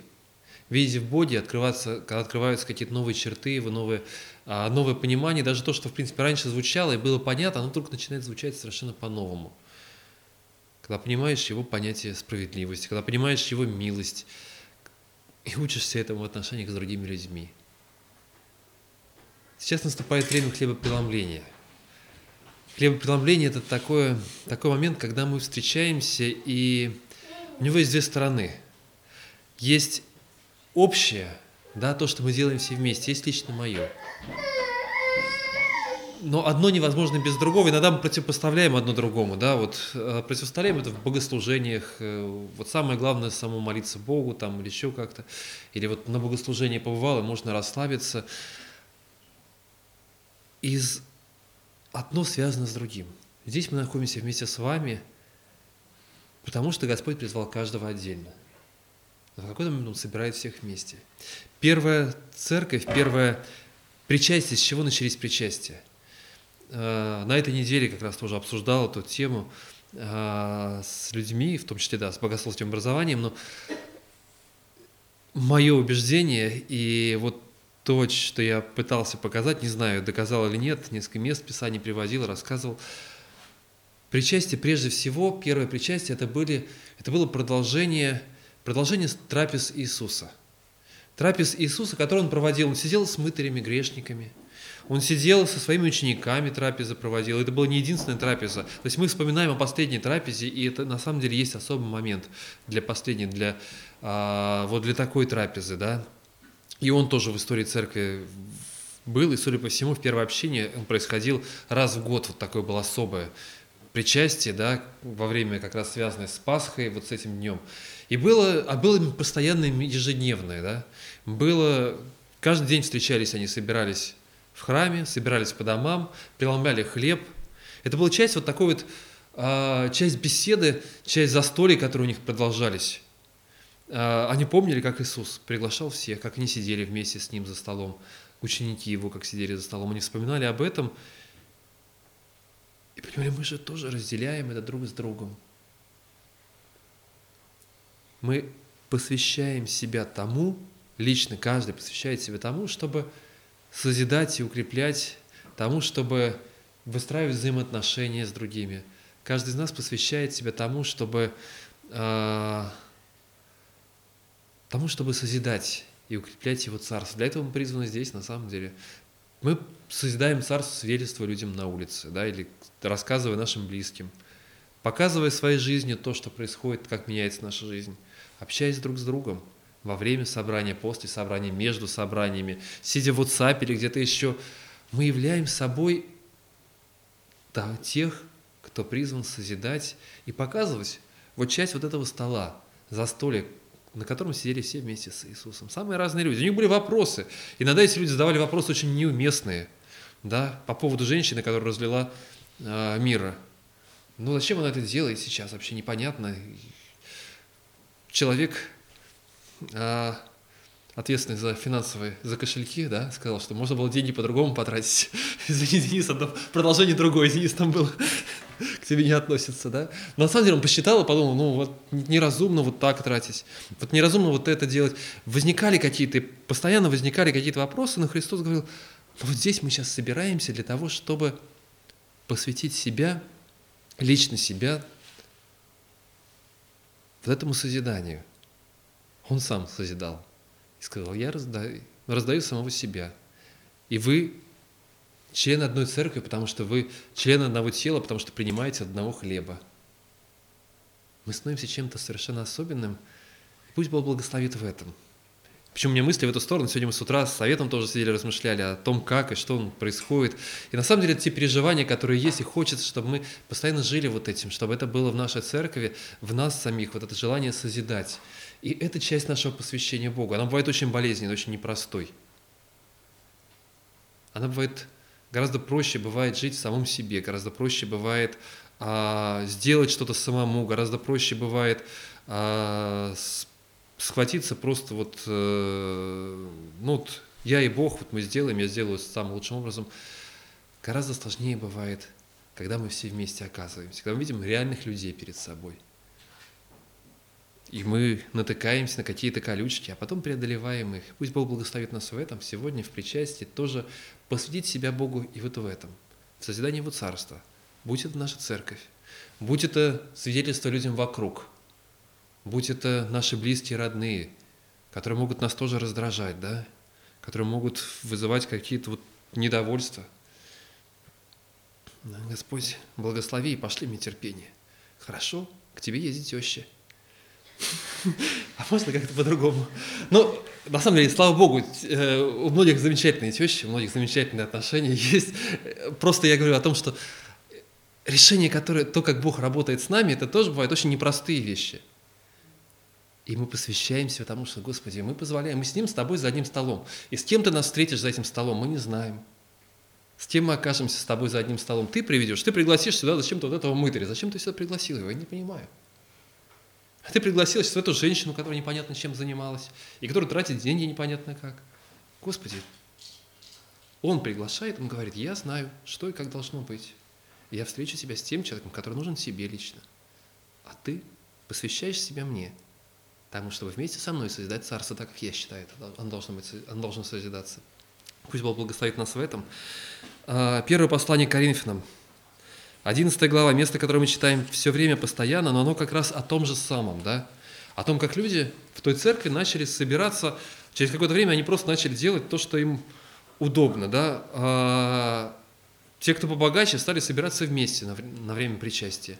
S1: Видеть в Боге, открываться, когда открываются какие-то новые черты, новые, а, новое понимание, даже то, что, в принципе, раньше звучало и было понятно, оно вдруг начинает звучать совершенно по-новому. Когда понимаешь его понятие справедливости, когда понимаешь его милость, и учишься этому в отношениях с другими людьми. Сейчас наступает время хлебопреломления. Хлебопреломление – это такое, такой момент, когда мы встречаемся, и у него есть две стороны. Есть общее, да, то, что мы делаем все вместе, есть лично мое. Но одно невозможно без другого. Иногда мы противопоставляем одно другому, да, вот э, противоставляем это в богослужениях. э, Вот самое главное само молиться Богу там или еще как-то. Или вот на богослужении побывал, и можно расслабиться. Из одно связано с другим. Здесь мы находимся вместе с вами, потому что Господь призвал каждого отдельно. Но в какой-то момент Он собирает всех вместе. Первая церковь, первое причастие, с чего начались причастия? Э, На этой неделе как раз тоже обсуждал эту тему э, с людьми, в том числе, да, с богословским образованием, но мое убеждение и вот то, что я пытался показать, не знаю, доказал или нет, несколько мест Писания приводил, рассказывал. Причастие, прежде всего, первое причастие, это, были, это было продолжение, продолжение трапез Иисуса. Трапез Иисуса, который Он проводил, Он сидел с мытарями, грешниками, Он сидел со своими учениками, трапезы проводил. Это была не единственная трапеза. То есть мы вспоминаем о последней трапезе, и это на самом деле есть особый момент для последней, для, а, вот для такой трапезы, да, и он тоже в истории церкви был, и, судя по всему, в первое общение он происходил раз в год, вот такое было особое причастие, да, во время как раз связанное с Пасхой, вот с этим днем. И было, а было постоянное ежедневное, да, было, каждый день встречались, они собирались в храме, собирались по домам, преломляли хлеб. Это была часть вот такой вот, а, часть беседы, часть застолья, которые у них продолжались. А, они помнили, как Иисус приглашал всех, как они сидели вместе с Ним за столом, ученики Его, как сидели за столом. Они вспоминали об этом и понимали, мы же тоже разделяем это друг с другом. Мы посвящаем себя тому, лично каждый посвящает себя тому, чтобы созидать и укреплять, тому, чтобы выстраивать взаимоотношения с другими. Каждый из нас посвящает себя тому, чтобы э, тому, чтобы созидать и укреплять Его Царство. Для этого мы призваны здесь, на самом деле. Мы созидаем Царство свидетельства людям на улице, да, или рассказывая нашим близким, показывая своей жизни то, что происходит, как меняется наша жизнь, общаясь друг с другом во время собрания, после собрания, между собраниями, сидя в WhatsApp или где-то еще, мы являем собой да, тех, кто призван созидать и показывать вот часть вот этого стола, застолья, на котором сидели все вместе с Иисусом. Самые разные люди. У них были вопросы. Иногда эти люди задавали вопросы очень неуместные, да, по поводу женщины, которая разлила э, мира. Ну, зачем она это делает сейчас, вообще непонятно. Человек, ответственный за финансовые, за кошельки, да, сказал, что можно было деньги по-другому потратить. Извини, Денис, одно продолжение другое, Денис там был к тебе не относится, да? Но на самом деле он посчитал и подумал, ну вот неразумно вот так тратить, вот неразумно вот это делать. Возникали какие-то, постоянно возникали какие-то вопросы, но Христос говорил, ну вот здесь мы сейчас собираемся для того, чтобы посвятить себя, лично себя, вот этому созиданию. Он сам созидал. И сказал, я раздаю, раздаю самого себя. И вы член одной церкви, потому что вы член одного тела, потому что принимаете одного хлеба. Мы становимся чем-то совершенно особенным. Пусть Бог благословит в этом. Почему у меня мысли в эту сторону? Сегодня мы с утра с советом тоже сидели, размышляли о том, как и что происходит. И на самом деле это те переживания, которые есть, и хочется, чтобы мы постоянно жили вот этим, чтобы это было в нашей церкви, в нас самих, вот это желание созидать. И это часть нашего посвящения Богу. Она бывает очень болезненной, очень непростой. Она бывает Гораздо проще бывает жить в самом себе, гораздо проще бывает а, сделать что-то самому, гораздо проще бывает а, схватиться просто вот, э, ну вот я и Бог, вот мы сделаем, я сделаю самым лучшим образом. Гораздо сложнее бывает, когда мы все вместе оказываемся, когда мы видим реальных людей перед собой. И мы натыкаемся на какие-то колючки, а потом преодолеваем их. Пусть Бог благословит нас в этом сегодня, в причастии, тоже посвятить себя Богу и вот в этом, в созидании Его Царства. Будь это наша церковь, будь это свидетельство людям вокруг, будь это наши близкие, родные, которые могут нас тоже раздражать, да, которые могут вызывать какие-то вот недовольства. Господь, благослови и пошли мне терпение. Хорошо, к тебе ездить теща. А можно как-то по-другому? Ну, на самом деле, слава богу, э, у многих замечательные тещи, у многих замечательные отношения есть. Просто я говорю о том, что решение, которое, то, как Бог работает с нами, это тоже бывают очень непростые вещи. И мы посвящаемся тому, что, Господи, мы позволяем, мы с Ним с тобой за одним столом. И с кем ты нас встретишь за этим столом, мы не знаем. С кем мы окажемся с тобой за одним столом. Ты приведешь, ты пригласишь сюда зачем-то вот этого мытаря. Зачем ты сюда пригласил его? Я не понимаю. А ты пригласил сейчас эту женщину, которая непонятно чем занималась, и которая тратит деньги непонятно как. Господи, он приглашает, он говорит, я знаю, что и как должно быть. я встречу тебя с тем человеком, который нужен себе лично. А ты посвящаешь себя мне. тому, чтобы вместе со мной созидать царство так, как я считаю, это оно должно, быть, оно должно созидаться. Пусть Бог благословит нас в этом. А, Первое послание Коринфянам, 11 глава, место, которое мы читаем все время, постоянно, но оно как раз о том же самом, да? О том, как люди в той церкви начали собираться, через какое-то время они просто начали делать то, что им удобно, да? А, те, кто побогаче, стали собираться вместе на, на время причастия.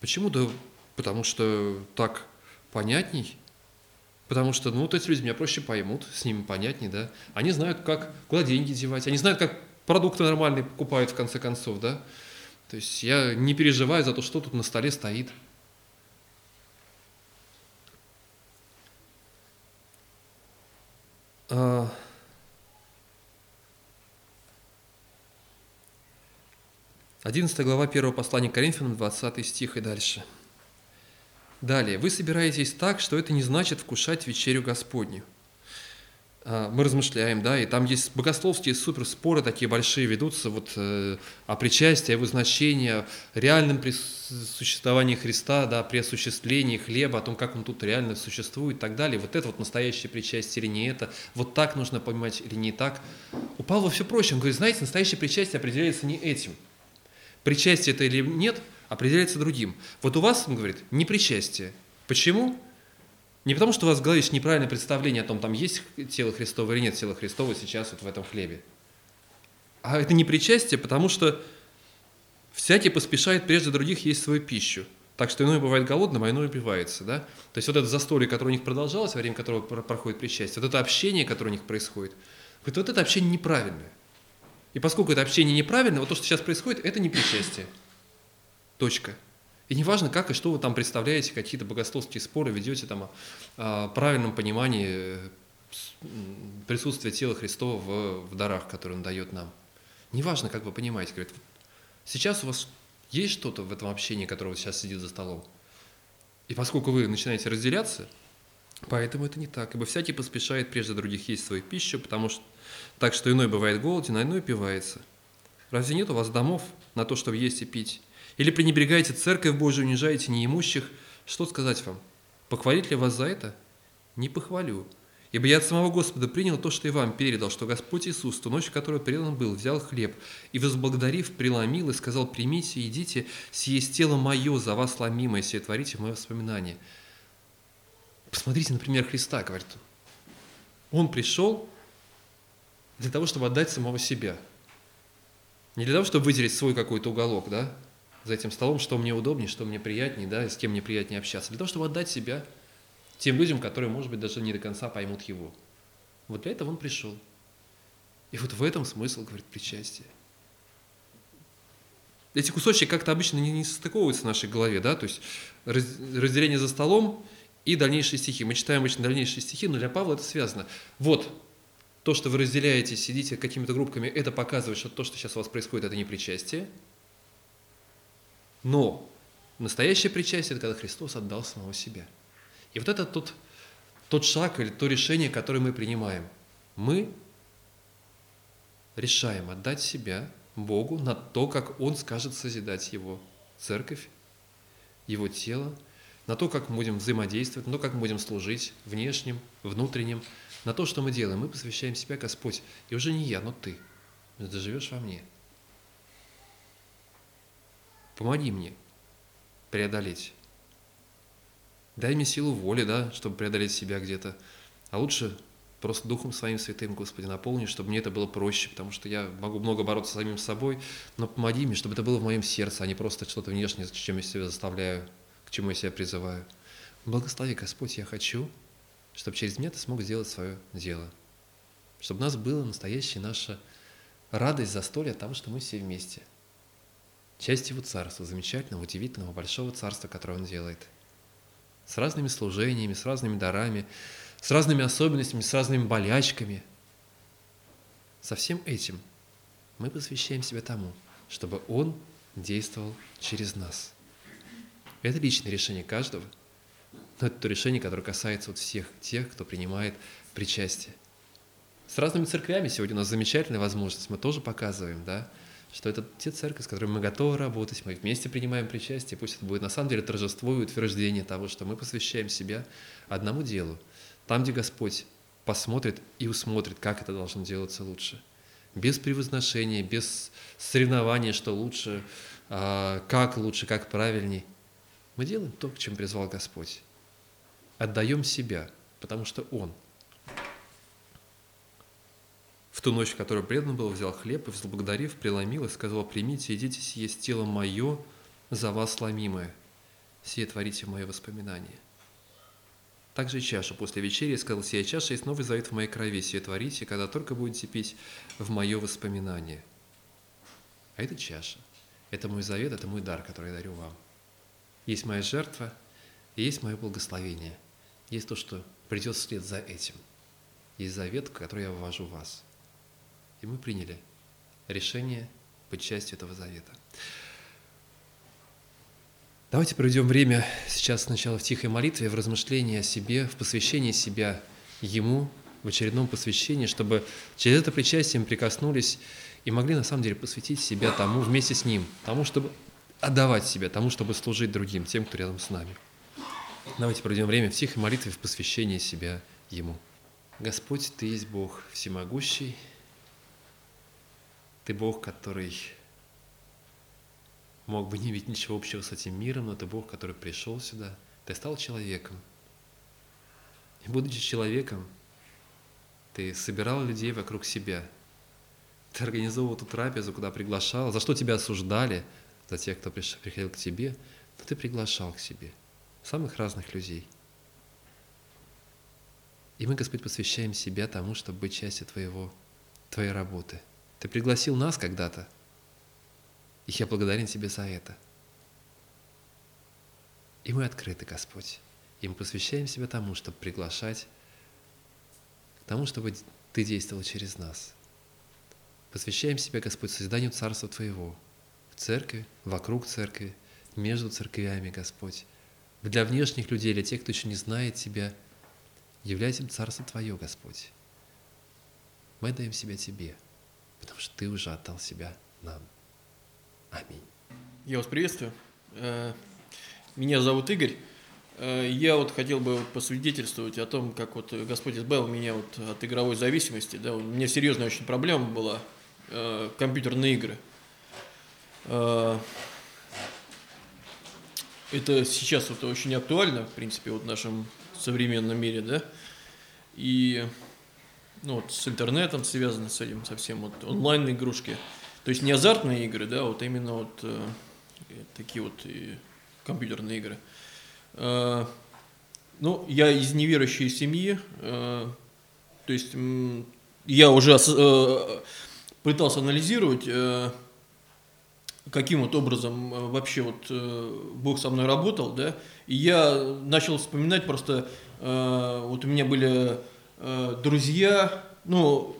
S1: Почему? Да потому что так понятней, потому что, ну, вот эти люди меня проще поймут, с ними понятней, да. Они знают, как, куда деньги девать, они знают, как продукты нормальные покупают, в конце концов, да. То есть я не переживаю за то, что тут на столе стоит. А... 11 глава 1 послания к Коринфянам, 20 стих и дальше. Далее. «Вы собираетесь так, что это не значит вкушать вечерю Господню». А, мы размышляем, да, и там есть богословские супер споры такие большие ведутся вот э, о причастии, о его значении, о реальном существовании Христа, да, при осуществлении хлеба, о том, как он тут реально существует и так далее. Вот это вот настоящее причастие или не это, вот так нужно понимать или не так. У Павла все проще, он говорит, знаете, настоящее причастие определяется не этим. Причастие это или нет, определяется другим. Вот у вас, он говорит, не причастие. Почему? Не потому, что у вас в голове есть неправильное представление о том, там есть тело Христово или нет тела Христова сейчас вот в этом хлебе. А это не причастие, потому что всякий поспешает прежде других есть свою пищу. Так что иной бывает голодным, а иной убивается. Да? То есть вот это застолье, которое у них продолжалось, во время которого проходит причастие, вот это общение, которое у них происходит, говорит, вот это общение неправильное. И поскольку это общение неправильное, вот то, что сейчас происходит, это не причастие. Точка. И неважно, как и что вы там представляете, какие-то богословские споры ведете там о, о правильном понимании присутствия тела Христова в, в дарах, которые Он дает нам. Неважно, как вы понимаете. Говорит, сейчас у вас есть что-то в этом общении, которое вот сейчас сидит за столом. И поскольку вы начинаете разделяться, поэтому это не так. Ибо всякий поспешает прежде других есть свою пищу, потому что так что иной бывает голоден, а иной пивается. Разве нет у вас домов на то, чтобы есть и пить? Или пренебрегаете церковь Божию, унижаете неимущих? Что сказать вам? Похвалить ли вас за это? Не похвалю. Ибо я от самого Господа принял то, что и вам передал, что Господь Иисус, ту ночь, в которую предан был, взял хлеб и, возблагодарив, преломил и сказал, примите идите, съесть тело мое, за вас ломимое, сие творите мое воспоминание. Посмотрите, например, Христа, говорит. Он пришел для того, чтобы отдать самого себя. Не для того, чтобы выделить свой какой-то уголок, да, за этим столом, что мне удобнее, что мне приятнее, да, с кем мне приятнее общаться, для того, чтобы отдать себя тем людям, которые, может быть, даже не до конца поймут его. Вот для этого он пришел. И вот в этом смысл, говорит, причастие. Эти кусочки как-то обычно не, не состыковываются в нашей голове, да, то есть разделение за столом и дальнейшие стихи. Мы читаем обычно дальнейшие стихи, но для Павла это связано. Вот, то, что вы разделяете, сидите какими-то группками, это показывает, что то, что сейчас у вас происходит, это не причастие. Но настоящее причастие – это когда Христос отдал самого себя. И вот это тот, тот шаг или то решение, которое мы принимаем. Мы решаем отдать себя Богу на то, как Он скажет созидать Его церковь, Его тело, на то, как мы будем взаимодействовать, на то, как мы будем служить внешним, внутренним – на то, что мы делаем. Мы посвящаем себя, Господь. И уже не я, но Ты. Ты живешь во мне. Помоги мне преодолеть. Дай мне силу воли, да, чтобы преодолеть себя где-то. А лучше просто Духом Своим Святым, Господи, наполни, чтобы мне это было проще, потому что я могу много бороться с самим собой, но помоги мне, чтобы это было в моем сердце, а не просто что-то внешнее, с чем я себя заставляю, к чему я себя призываю. Благослови, Господь, я хочу чтобы через меня ты смог сделать свое дело. Чтобы у нас была настоящая наша радость застолья от того, что мы все вместе. Часть его царства, замечательного, удивительного, большого царства, которое он делает. С разными служениями, с разными дарами, с разными особенностями, с разными болячками. Со всем этим мы посвящаем себя тому, чтобы он действовал через нас. Это личное решение каждого – но это то решение, которое касается вот всех тех, кто принимает причастие. С разными церквями сегодня у нас замечательная возможность, мы тоже показываем, да, что это те церкви, с которыми мы готовы работать, мы вместе принимаем причастие, пусть это будет на самом деле торжество и утверждение того, что мы посвящаем себя одному делу, там, где Господь посмотрит и усмотрит, как это должно делаться лучше. Без превозношения, без соревнования, что лучше, а, как лучше, как правильней. Мы делаем то, к чему призвал Господь. Отдаем себя, потому что Он – в ту ночь, в которую предан был, взял хлеб и, возблагодарив, преломил и сказал, «Примите, идите, есть тело мое, за вас сломимое. Сие творите мое воспоминание». Также и чашу после вечери сказал, «Сия чаша есть новый завет в моей крови, сие творите, когда только будете пить в мое воспоминание». А это чаша. Это мой завет, это мой дар, который я дарю вам. Есть моя жертва, и есть мое благословение. Есть то, что придет вслед за этим. Есть завет, который я ввожу в вас – и мы приняли решение быть частью этого завета. Давайте проведем время сейчас сначала в тихой молитве, в размышлении о себе, в посвящении себя Ему, в очередном посвящении, чтобы через это причастие мы прикоснулись и могли на самом деле посвятить себя тому вместе с Ним, тому, чтобы отдавать себя, тому, чтобы служить другим, тем, кто рядом с нами. Давайте проведем время в тихой молитве, в посвящении себя Ему. Господь, Ты есть Бог всемогущий, ты Бог, который мог бы не видеть ничего общего с этим миром, но ты Бог, который пришел сюда. Ты стал человеком. И будучи человеком, ты собирал людей вокруг себя. Ты организовывал ту трапезу, куда приглашал. За что тебя осуждали? За тех, кто приходил к тебе. Но ты приглашал к себе самых разных людей. И мы, Господь, посвящаем себя тому, чтобы быть частью Твоего, Твоей работы – ты пригласил нас когда-то, и я благодарен Тебе за это. И мы открыты, Господь. И мы посвящаем себя тому, чтобы приглашать, к тому, чтобы Ты действовал через нас. Посвящаем себя, Господь, созданию Царства Твоего, в церкви, вокруг церкви, между церквями, Господь. Для внешних людей, для тех, кто еще не знает Тебя, являйся им Царство Твое, Господь. Мы даем себя Тебе – потому что Ты уже отдал себя нам. Аминь.
S4: Я вас приветствую. Э, меня зовут Игорь. Э, я вот хотел бы посвидетельствовать о том, как вот Господь избавил меня вот от игровой зависимости. Да, у меня серьезная очень проблема была э, компьютерные игры. Это сейчас вот очень актуально, в принципе, вот в нашем современном мире, да. И ну, вот с интернетом связано с этим совсем, вот онлайн-игрушки. То есть не азартные игры, да, вот именно вот э, такие вот и компьютерные игры. Э, ну, я из неверующей семьи, э, то есть э, я уже э, пытался анализировать, э, каким вот образом э, вообще вот э, Бог со мной работал, да, и я начал вспоминать просто, э, вот у меня были Э, друзья, ну,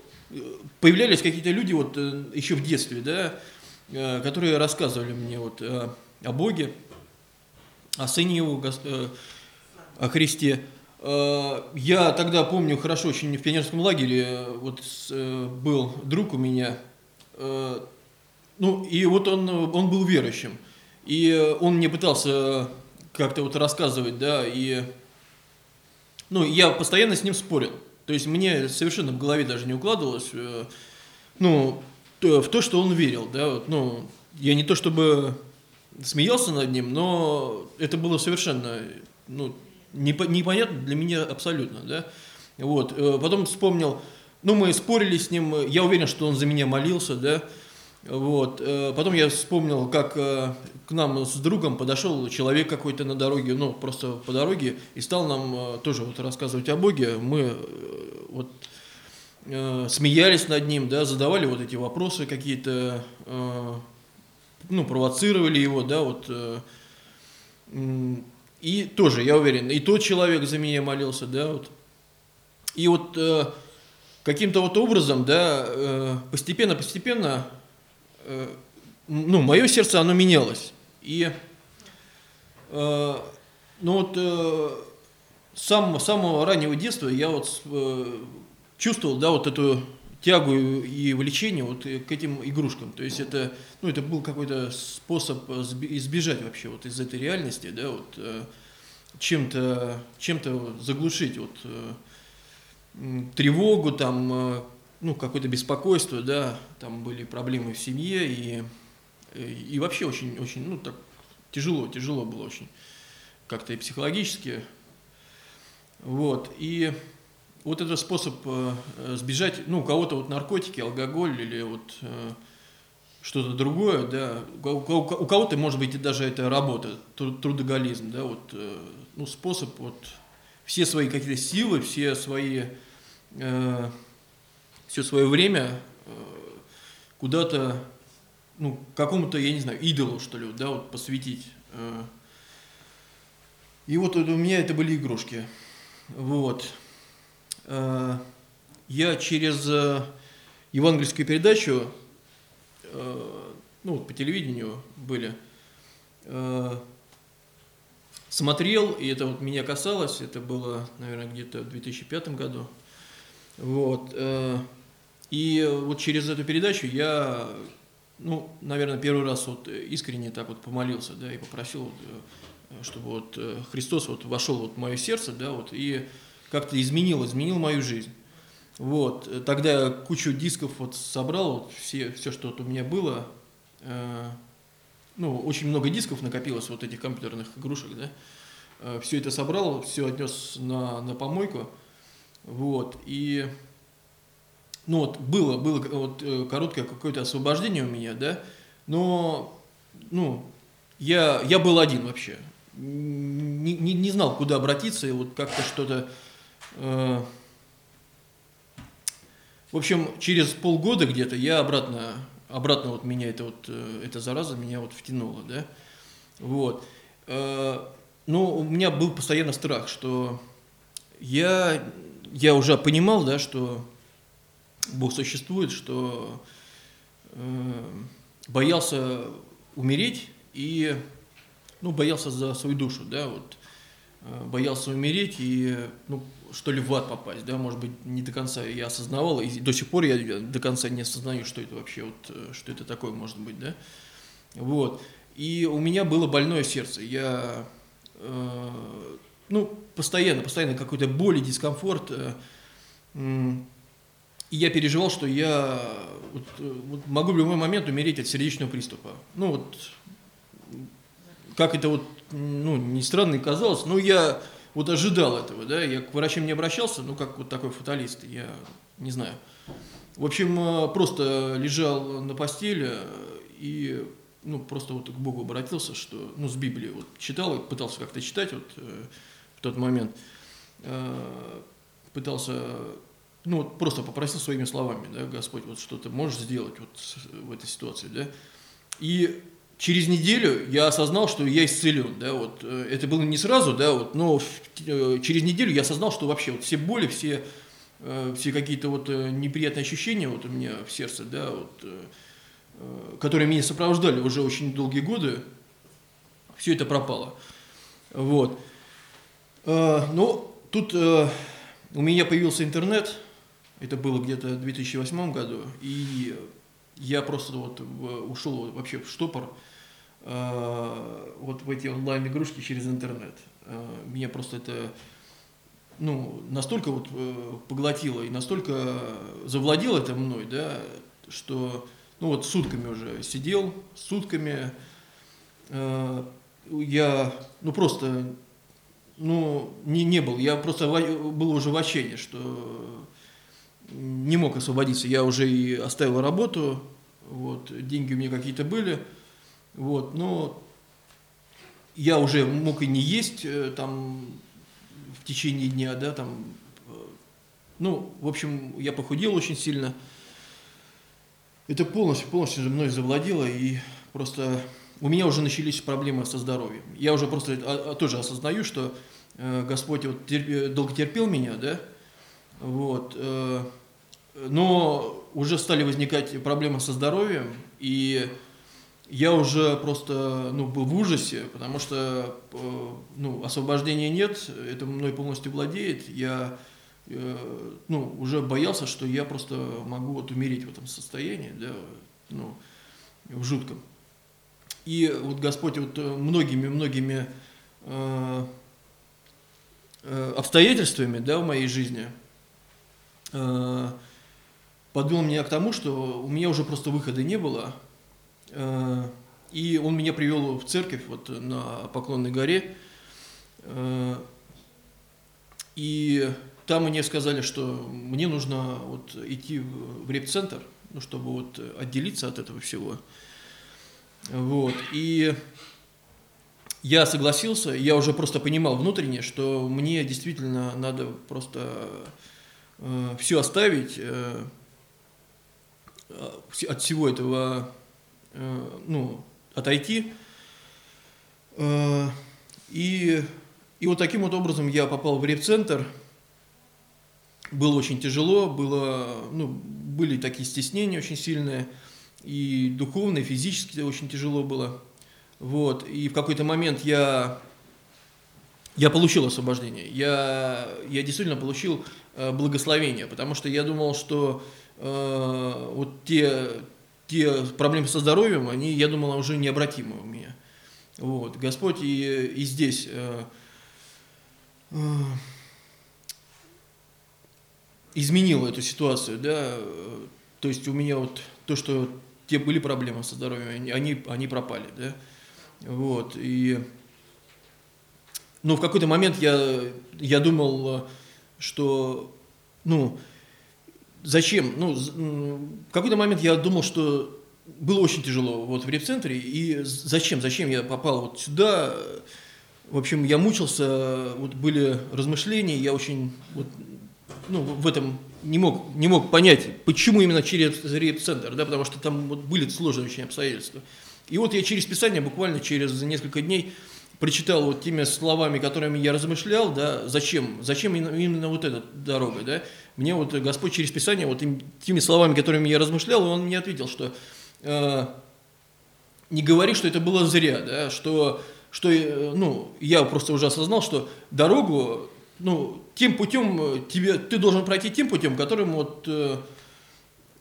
S4: появлялись какие-то люди вот э, еще в детстве, да, э, которые рассказывали мне вот о Боге, о Сыне Его, о Христе. Я тогда помню хорошо очень в пионерском лагере, вот был друг у меня, ну и вот он, он был верующим, и он мне пытался как-то вот рассказывать, да, и ну, я постоянно с ним спорил. То есть мне совершенно в голове даже не укладывалось, э, ну, в то, что он верил, да, вот, ну, я не то чтобы смеялся над ним, но это было совершенно, ну, непонятно для меня абсолютно, да, вот, э, потом вспомнил, ну, мы спорили с ним, я уверен, что он за меня молился, да, вот. Э, потом я вспомнил, как э, к нам с другом подошел человек какой-то на дороге, ну, просто по дороге, и стал нам э, тоже вот рассказывать о Боге. Мы вот смеялись над ним, да, задавали вот эти вопросы какие-то, ну, провоцировали его, да, вот. И тоже, я уверен, и тот человек за меня молился, да, вот. И вот каким-то вот образом, да, постепенно-постепенно ну, мое сердце, оно менялось. И, э, ну вот, э, с самого, раннего детства я вот э, чувствовал, да, вот эту тягу и влечение вот к этим игрушкам. То есть это, ну, это был какой-то способ избежать вообще вот из этой реальности, да, вот чем-то чем-то заглушить вот тревогу, там, ну, какое-то беспокойство, да, там были проблемы в семье и, и вообще очень, очень, ну, так тяжело, тяжело было очень, как-то и психологически, вот, и вот этот способ э, сбежать, ну, у кого-то вот наркотики, алкоголь или вот э, что-то другое, да, у, кого-то, может быть, даже это работа, трудоголизм, да, вот, э, ну, способ вот все свои какие-то силы, все свои э, все свое время э, куда-то, ну, какому-то, я не знаю, идолу, что ли, да, вот посвятить. Э. И вот у меня это были игрушки. Вот. Э, я через евангельскую передачу, ну, по телевидению были, смотрел, и это вот меня касалось, это было, наверное, где-то в 2005 году. Вот. И вот через эту передачу я, ну, наверное, первый раз вот искренне так вот помолился, да, и попросил, вот, э, чтобы вот э, Христос вот вошел вот в мое сердце, да, вот, и как-то изменил, изменил мою жизнь. Вот, тогда я кучу дисков вот собрал, вот все, все, что вот у меня было, э, ну, очень много дисков накопилось, вот этих компьютерных игрушек, да, э, все это собрал, все отнес на, на помойку, вот, и ну вот было, было вот э, короткое какое-то освобождение у меня, да, но, ну, я, я был один вообще, не, не, не знал, куда обратиться, и вот как-то что-то... Э, в общем, через полгода где-то я обратно, обратно вот меня это вот, э, эта зараза меня вот втянула, да, вот. Э, но у меня был постоянно страх, что я, я уже понимал, да, что Бог существует, что э, боялся умереть и ну, боялся за свою душу, да, вот, э, боялся умереть и, ну, что ли, в ад попасть, да, может быть, не до конца я осознавал, и до сих пор я до конца не осознаю, что это вообще, вот, э, что это такое может быть, да, вот, и у меня было больное сердце, я, э, ну, постоянно, постоянно какой-то боль и дискомфорт, э, и я переживал, что я вот, вот могу в любой момент умереть от сердечного приступа. Ну вот, как это вот, ну, не странно казалось, но я вот ожидал этого, да, я к врачам не обращался, ну, как вот такой фаталист, я не знаю. В общем, э, просто лежал на постели и, ну, просто вот к Богу обратился, что, ну, с Библии вот читал, пытался как-то читать вот э, в тот момент, э, пытался ну вот просто попросил своими словами, да, Господь, вот что ты можешь сделать вот в этой ситуации, да. И через неделю я осознал, что я исцелен, да, вот э, это было не сразу, да, вот, но э, через неделю я осознал, что вообще вот все боли, все, э, все какие-то вот неприятные ощущения вот у меня в сердце, да, вот, которые меня сопровождали уже очень долгие годы, все это пропало, вот. Но тут у меня появился интернет, это было где-то в 2008 году, и я просто вот ушел вообще в штопор э, вот в эти онлайн-игрушки через интернет. Э, меня просто это ну, настолько вот э, поглотило и настолько завладело это мной, да, что ну вот сутками уже сидел, сутками я ну просто ну не, не был, я просто был уже в отчаянии, что не мог освободиться. Я уже и оставил работу, вот, деньги у меня какие-то были, вот, но я уже мог и не есть э, там в течение дня, да, там, э, ну, в общем, я похудел очень сильно. Это полностью, полностью мной завладело, и просто у меня уже начались проблемы со здоровьем. Я уже просто а, а, тоже осознаю, что э, Господь вот терп, долго терпел меня, да, вот, но уже стали возникать проблемы со здоровьем, и я уже просто ну, был в ужасе, потому что э, ну, освобождения нет, это мной полностью владеет. Я э, ну, уже боялся, что я просто могу вот умереть в этом состоянии, да, ну, в жутком. И вот Господь вот многими-многими э, обстоятельствами, да, в моей жизни подвел меня к тому, что у меня уже просто выхода не было, э, и он меня привел в церковь вот на Поклонной горе, э, и там мне сказали, что мне нужно вот идти в реп-центр, ну, чтобы вот отделиться от этого всего. Вот. И я согласился, я уже просто понимал внутренне, что мне действительно надо просто э, все оставить э, от всего этого, э, ну, отойти. Э, и, и вот таким вот образом я попал в реп-центр. Было очень тяжело, было, ну, были такие стеснения очень сильные – и духовно, и физически очень тяжело было. Вот. И в какой-то момент я, я получил освобождение. Я, я действительно получил э, благословение, потому что я думал, что э, вот те, те проблемы со здоровьем, они, я думал, уже необратимы у меня. Вот. Господь и, и здесь э, э, изменил эту ситуацию, да, то есть у меня вот то, что те были проблемы со здоровьем, они, они пропали, да, вот, и, ну, в какой-то момент я, я думал, что, ну, зачем, ну, в какой-то момент я думал, что было очень тяжело вот в репцентре, и зачем, зачем я попал вот сюда, в общем, я мучился, вот были размышления, я очень вот, ну, в этом не мог, не мог понять, почему именно через реп-центр, да, потому что там вот были сложные очень обстоятельства. И вот я через Писание, буквально через несколько дней, прочитал вот теми словами, которыми я размышлял, да, зачем, зачем именно, вот эта дорога, да. Мне вот Господь через Писание, вот теми словами, которыми я размышлял, Он мне ответил, что э, не говори, что это было зря, да, что, что, э, ну, я просто уже осознал, что дорогу ну, тем путем э, тебе, ты должен пройти тем путем, которым вот э,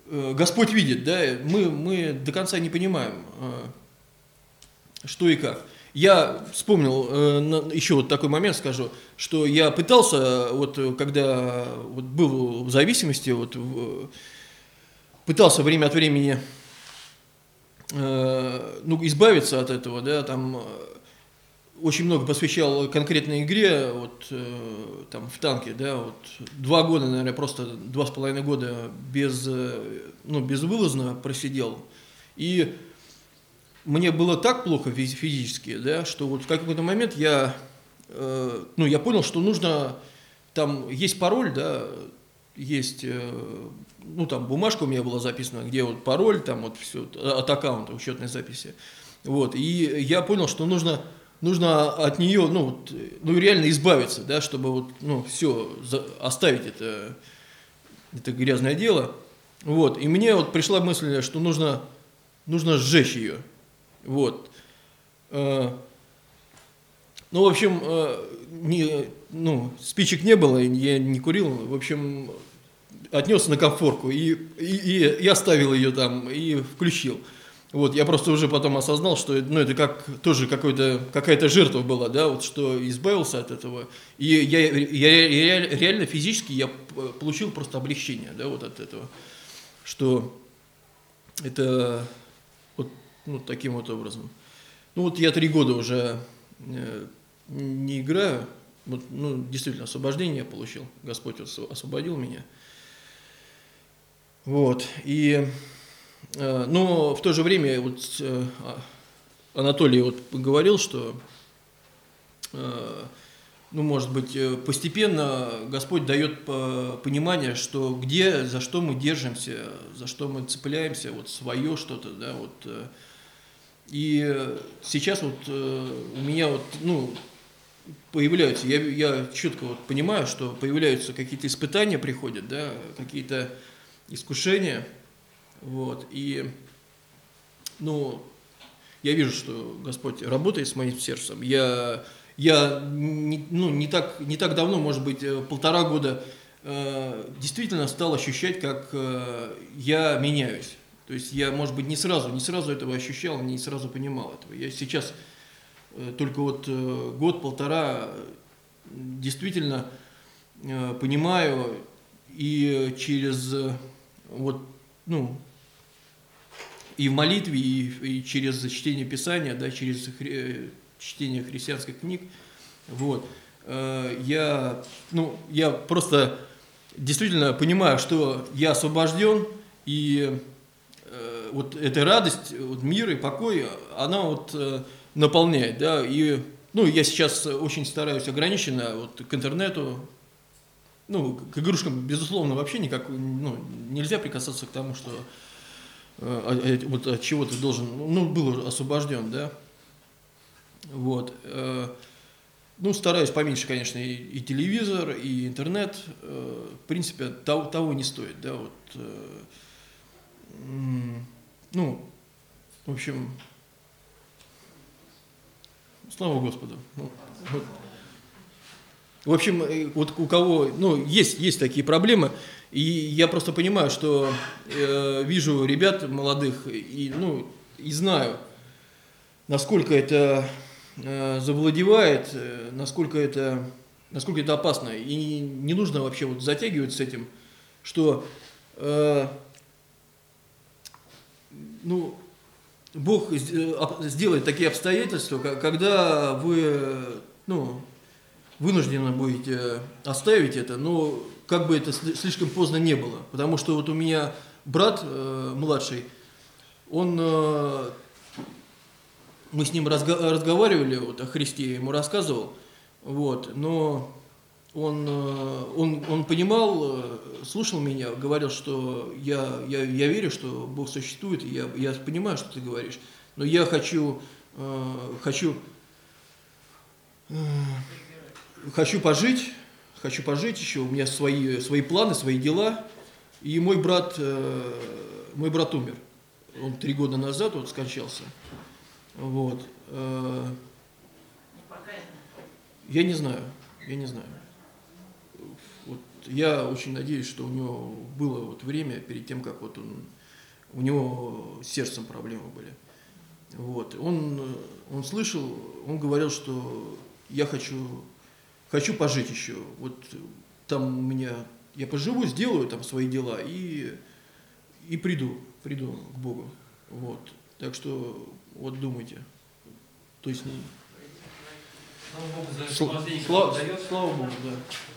S4: э, Господь видит, да, мы, мы до конца не понимаем, э, что и как. Я вспомнил э, еще вот такой момент, скажу, что я пытался, вот когда вот был в зависимости, вот в, пытался время от времени э, ну, избавиться от этого, да, там очень много посвящал конкретной игре, вот э, там в танке, да, вот два года, наверное, просто два с половиной года без, э, ну, безвылазно просидел. И мне было так плохо физически, да, что вот в какой-то момент я, э, ну, я понял, что нужно, там есть пароль, да, есть, э, ну, там бумажка у меня была записана, где вот пароль, там вот все, от аккаунта, учетной записи. Вот, и я понял, что нужно нужно от нее, ну, вот, ну реально избавиться, да, чтобы вот, ну, все, за, оставить это, это грязное дело. Вот, и мне вот пришла мысль, что нужно, нужно сжечь ее. Вот. Э, ну, в общем, э, не, ну, спичек не было, я не курил. В общем, отнес на комфорку и, и, и, и оставил ее там, и включил. Вот, я просто уже потом осознал, что ну, это как тоже какой-то, какая-то жертва была, да, вот что избавился от этого. И я, я, я реально физически я получил просто облегчение, да, вот от этого. Что это ну, таким вот образом. Ну вот я три года уже э, не играю, вот, ну действительно освобождение я получил, Господь освободил меня. Вот, и Э, но в то же время вот э, а, Анатолий вот говорил, что э, ну, может быть, постепенно Господь дает понимание, что где, за что мы держимся, за что мы цепляемся, вот свое что-то, да, вот. И сейчас вот у меня вот, ну, появляются, я, я четко вот понимаю, что появляются какие-то испытания приходят, да, какие-то искушения – вот, и, ну, я вижу, что Господь работает с моим сердцем. Я, я не, ну, не, так, не так давно, может быть, э, полтора года э, действительно стал ощущать, как э, я меняюсь. То есть я, может быть, не сразу, не сразу этого ощущал, не сразу понимал этого. Я сейчас э, только вот э, год-полтора э, действительно понимаю и через вот, ну, и в молитве, и, и через чтение Писания, да, через хри- чтение христианских книг, вот, я, ну, я просто действительно понимаю, что я освобожден, и вот эта радость, вот мир и покой, она вот э, наполняет, да, и, ну, я сейчас очень стараюсь ограниченно вот к интернету, ну, к игрушкам, безусловно, вообще никак, ну, нельзя прикасаться к тому, что э, от- вот от чего ты должен, ну, был освобожден, да, вот, э, ну, стараюсь поменьше, конечно, и, и телевизор, и интернет, э, в принципе, того, того не стоит, да, вот, э, ну, в общем, слава Господу. Ну, вот. В общем, э, вот у кого, ну, есть, есть такие проблемы, и я просто понимаю, что э, вижу ребят молодых и, ну, и знаю, насколько это э, завладевает, э, насколько это, насколько это опасно, и не нужно вообще вот затягивать с этим, что, э, ну, Бог э, сделает такие обстоятельства, ко- когда вы, ну, вынуждены будете оставить это, но как бы это сли- слишком поздно не было. Потому что вот у меня брат э, младший, он, э, мы с ним разга- разговаривали вот, о Христе, ему рассказывал, вот, но он, э, он, он понимал, э, слушал меня, говорил, что я, я, я верю, что Бог существует, и я, я понимаю, что ты говоришь, но я хочу, э, хочу хочу пожить, хочу пожить еще, у меня свои, свои планы, свои дела. И мой брат, э, мой брат умер. Он три года назад вот скончался. Вот. Э, Я не знаю, я не знаю. Я очень надеюсь, что у него было вот время перед тем, как вот он, у него с сердцем проблемы были. Вот. Он, он слышал, он говорил, что я хочу, хочу пожить еще. Вот там у меня, я поживу, сделаю там свои дела и, и приду, приду к Богу. Вот. Так что вот думайте. То есть, не- Сла- слава, слава Богу, да.